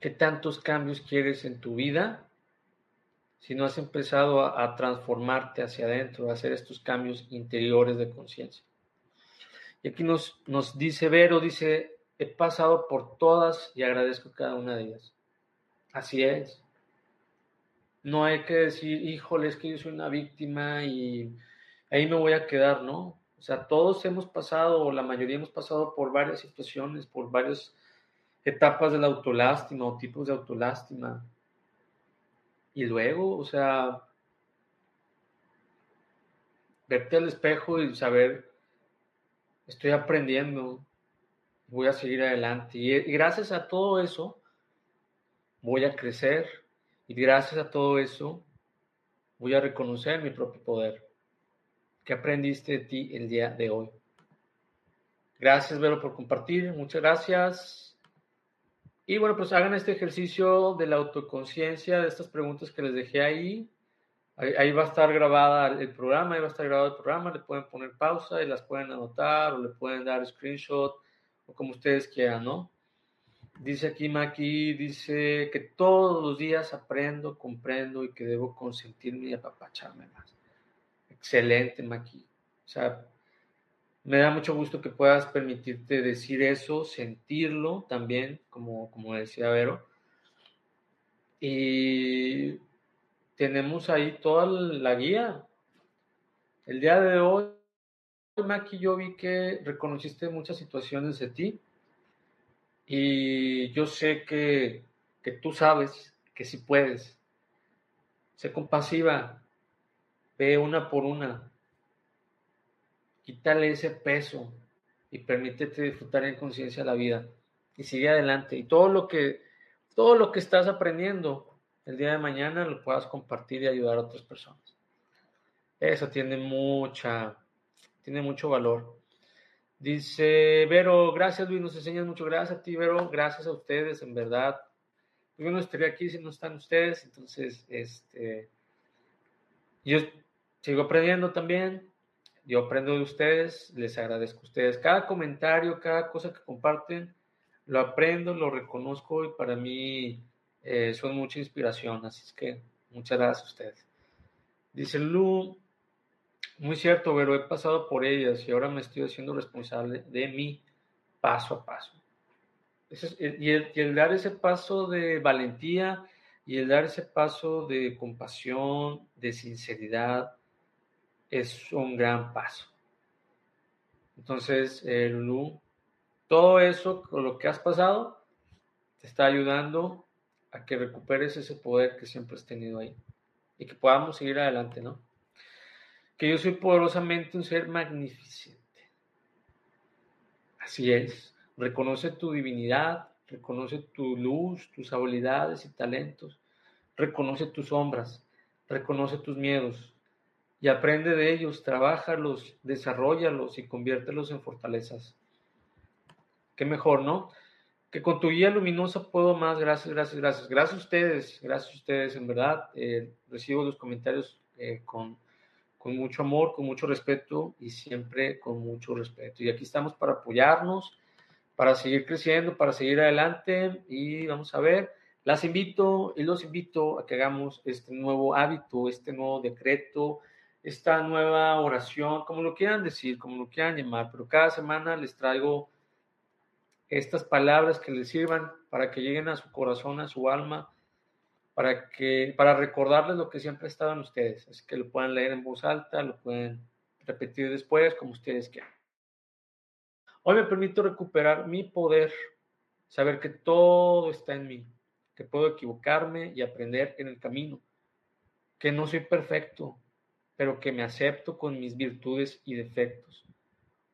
¿Qué tantos cambios quieres en tu vida? si no has empezado a, transformarte hacia adentro, a hacer estos cambios interiores de conciencia. Y aquí nos, nos dice Vero, dice, he pasado por todas y agradezco cada una de ellas. Así es. No hay que decir, híjole, es que yo soy una víctima y ahí me voy a quedar, ¿no? O sea, todos hemos pasado, o la mayoría hemos pasado por varias situaciones, por varias etapas de la autolástima o tipos de autolástima Y luego, o sea, verte al espejo y saber, estoy aprendiendo, voy a seguir adelante. Y, gracias a todo eso, voy a crecer. Y gracias a todo eso, voy a reconocer mi propio poder. ¿Qué aprendiste de ti el día de hoy? Gracias, Vero, por compartir. Muchas gracias. Y bueno, pues hagan este ejercicio de la autoconciencia, de estas preguntas que les dejé ahí. ahí. va a estar grabada el programa, ahí va a estar grabado el programa, le pueden poner pausa y las pueden anotar o le pueden dar screenshot o como ustedes quieran, ¿no? Dice aquí Maki, dice que todos los días aprendo, comprendo y que debo consentirme y apapacharme más. Excelente, Maki. O sea, me da mucho gusto que puedas permitirte decir eso, sentirlo también, como, como decía Vero. Y tenemos ahí toda la guía. El día de hoy, Maki, yo vi que reconociste muchas situaciones de ti. Y yo sé que, que tú sabes que si puedes. Sé compasiva. Ve una por una quítale ese peso y permítete disfrutar en conciencia la vida y sigue adelante. Y todo lo que todo lo que estás aprendiendo el día de mañana lo puedas compartir y ayudar a otras personas. Eso tiene mucha tiene mucho valor. Dice Vero, gracias Luis, nos enseñas mucho. Gracias a ti, Vero. Gracias a ustedes, en verdad. Yo no estaría aquí si no están ustedes. Entonces, este, yo sigo aprendiendo también yo aprendo de ustedes, les agradezco a ustedes. Cada comentario, cada cosa que comparten, lo aprendo, lo reconozco y para mí eh, son mucha inspiración. Así es que muchas gracias a ustedes. Dice Lu, muy cierto, pero he pasado por ellas y ahora me estoy haciendo responsable de mí paso a paso. y, el, dar ese paso de valentía y el dar ese paso de compasión, de sinceridad, es un gran paso. Entonces, eh, Lulu, todo eso lo que has pasado te está ayudando a que recuperes ese poder que siempre has tenido ahí y que podamos seguir adelante, ¿no? Que yo soy poderosamente un ser magnificente. Así es. Reconoce tu divinidad, reconoce tu luz, tus habilidades y talentos, reconoce tus sombras, reconoce tus miedos, y aprende de ellos, trabájalos, desarrollalos y conviértelos en fortalezas. Qué mejor, ¿no? Que con tu guía luminosa puedo más. Gracias, gracias, gracias. Gracias a ustedes, gracias a ustedes, en verdad. Eh, recibo los comentarios eh, con, con mucho amor, con mucho respeto y siempre con mucho respeto. Y aquí estamos para apoyarnos, para seguir creciendo, para seguir adelante y vamos a ver. Las invito y los invito a que hagamos este nuevo hábito, este nuevo decreto, esta nueva oración, como lo quieran decir, como lo quieran llamar, pero cada semana les traigo estas palabras que les sirvan para que lleguen a su corazón, a su alma, para que para recordarles lo que siempre ha en ustedes, así que lo puedan leer en voz alta, lo pueden repetir después como ustedes quieran. Hoy me permito recuperar mi poder, saber que todo está en mí, que puedo equivocarme y aprender en el camino, que no soy perfecto, pero que me acepto con mis virtudes y defectos.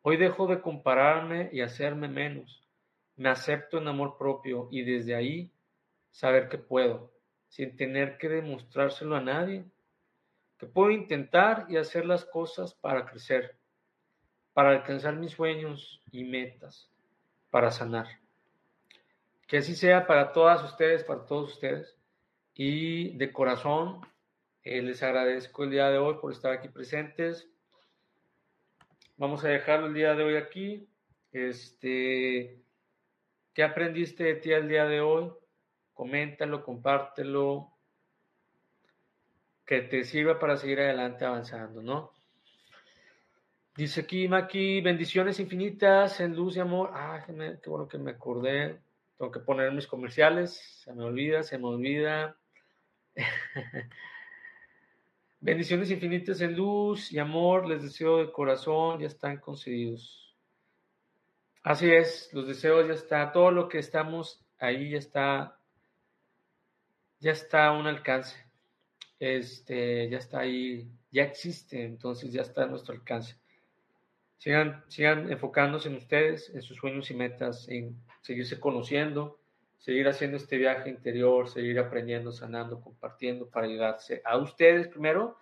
Hoy dejo de compararme y hacerme menos. Me acepto en amor propio y desde ahí saber que puedo, sin tener que demostrárselo a nadie, que puedo intentar y hacer las cosas para crecer, para alcanzar mis sueños y metas, para sanar. Que así sea para todas ustedes, para todos ustedes. Y de corazón eh, les agradezco el día de hoy por estar aquí presentes. Vamos a dejarlo el día de hoy aquí. Este, ¿Qué aprendiste de ti el día de hoy? Coméntalo, compártelo. Que te sirva para seguir adelante avanzando, ¿no? Dice aquí, Maki, bendiciones infinitas en luz y amor. Ah, qué bueno que me acordé. Tengo que poner mis comerciales. Se me olvida, se me olvida. Bendiciones infinitas en luz y amor, les deseo de corazón, ya están concedidos. Así es, los deseos ya está, todo lo que estamos ahí ya está, ya está a un alcance. este, ya está ahí, ya existe, entonces ya está a nuestro alcance. Sigan, sigan enfocándose en ustedes, en sus sueños y metas, en seguirse conociendo, seguir haciendo este viaje interior, seguir aprendiendo, sanando, compartiendo para ayudarse a ustedes primero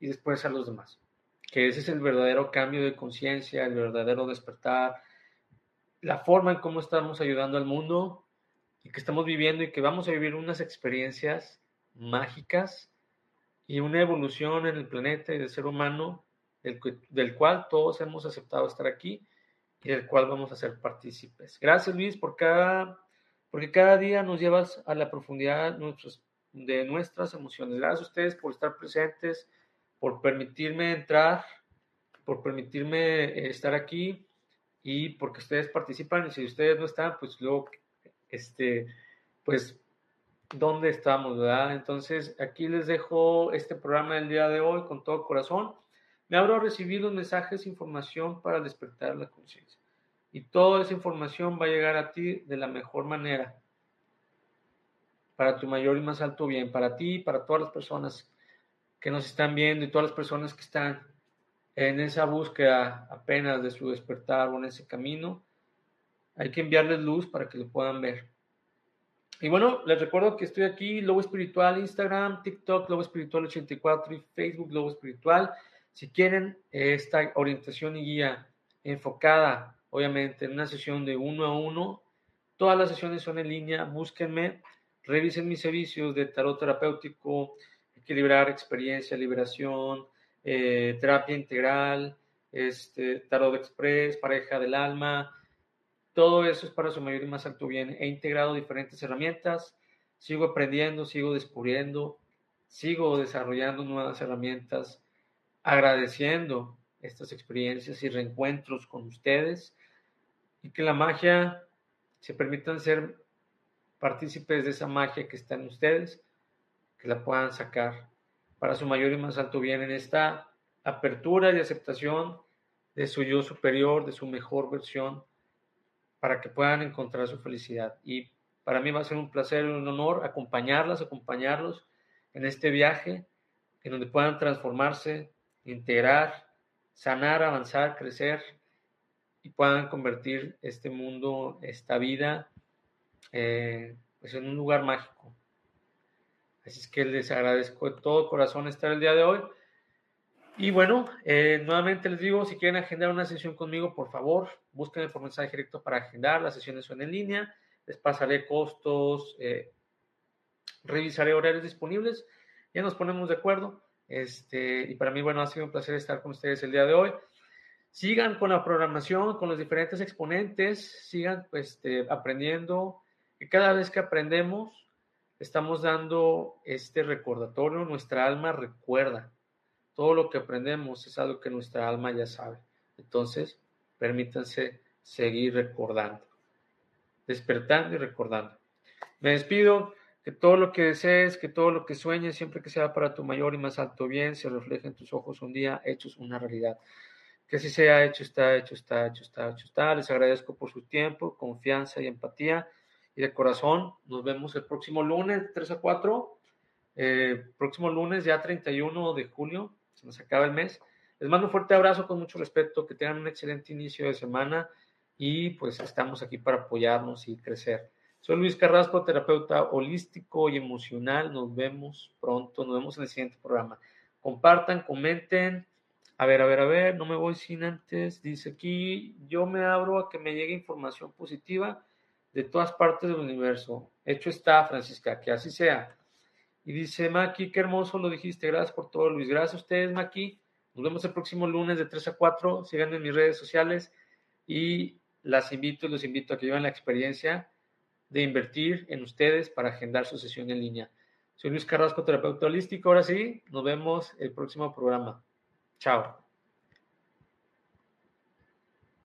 y después a los demás. Que ese es el verdadero cambio de conciencia, el verdadero despertar, la forma en cómo estamos ayudando al mundo y que estamos viviendo y que vamos a vivir unas experiencias mágicas y una evolución en el planeta y del ser humano del, del cual todos hemos aceptado estar aquí y del cual vamos a ser partícipes. Gracias Luis por cada porque cada día nos llevas a la profundidad de nuestras emociones. Gracias a ustedes por estar presentes, por permitirme entrar, por permitirme estar aquí y porque ustedes participan y si ustedes no están, pues luego, este, pues, ¿dónde estamos, verdad? Entonces, aquí les dejo este programa del día de hoy con todo corazón. Me abro a recibir los mensajes, información para despertar la conciencia y toda esa información va a llegar a ti de la mejor manera, para tu mayor y más alto bien, para ti y para todas las personas que nos están viendo y todas las personas que están en esa búsqueda apenas de su despertar o en ese camino. Hay que enviarles luz para que lo puedan ver. Y bueno, les recuerdo que estoy aquí, Lobo Espiritual, Instagram, TikTok, Lobo Espiritual 84 y Facebook, Lobo Espiritual. Si quieren esta orientación y guía enfocada obviamente en una sesión de uno a uno. Todas las sesiones son en línea, búsquenme, revisen mis servicios de tarot terapéutico, equilibrar experiencia, liberación, eh, terapia integral, este, tarot express, pareja del alma. Todo eso es para su mayor y más alto bien. He integrado diferentes herramientas, sigo aprendiendo, sigo descubriendo, sigo desarrollando nuevas herramientas, agradeciendo estas experiencias y reencuentros con ustedes y que la magia se permitan ser partícipes de esa magia que está en ustedes, que la puedan sacar para su mayor y más alto bien en esta apertura y aceptación de su yo superior, de su mejor versión, para que puedan encontrar su felicidad. Y para mí va a ser un placer y un honor acompañarlas, acompañarlos en este viaje, en donde puedan transformarse, integrar, sanar, avanzar, crecer y puedan convertir este mundo, esta vida, eh, pues en un lugar mágico. Así es que les agradezco de todo corazón estar el día de hoy. Y bueno, eh, nuevamente les digo, si quieren agendar una sesión conmigo, por favor, búsquenme por mensaje directo para agendar. Las sesiones son en línea, les pasaré costos, eh, revisaré horarios disponibles, ya nos ponemos de acuerdo. Este, y para mí, bueno, ha sido un placer estar con ustedes el día de hoy sigan con la programación, con los diferentes exponentes, sigan este, aprendiendo. Y cada vez que aprendemos, estamos dando este recordatorio, nuestra alma recuerda. Todo lo que aprendemos es algo que nuestra alma ya sabe. Entonces, permítanse seguir recordando, despertando y recordando. Me despido, que todo lo que desees, que todo lo que sueñes, siempre que sea para tu mayor y más alto bien, se refleje en tus ojos un día, hechos una realidad. Que así sea hecho, está hecho, está hecho, está hecho, está. Les agradezco por su tiempo, confianza y empatía. Y de corazón, nos vemos el próximo lunes, 3 a 4. Eh, próximo lunes, ya 31 de julio, se nos acaba el mes. Les mando un fuerte abrazo con mucho respeto, que tengan un excelente inicio de semana y pues estamos aquí para apoyarnos y crecer. Soy Luis Carrasco, terapeuta holístico y emocional. Nos vemos pronto, nos vemos en el siguiente programa. Compartan, comenten a ver, a ver, a ver, no me voy sin antes. Dice aquí, yo me abro a que me llegue información positiva de todas partes del universo. Hecho está, Francisca, que así sea. Y dice Maki, qué hermoso lo dijiste. Gracias por todo, Luis. Gracias a ustedes, Maki. Nos vemos el próximo lunes de 3 a 4. Síganme en mis redes sociales y las invito y los invito a que lleven la experiencia de invertir en ustedes para agendar su sesión en línea. Soy Luis Carrasco, terapeuta holístico. Ahora sí, nos vemos el próximo programa. Ciao.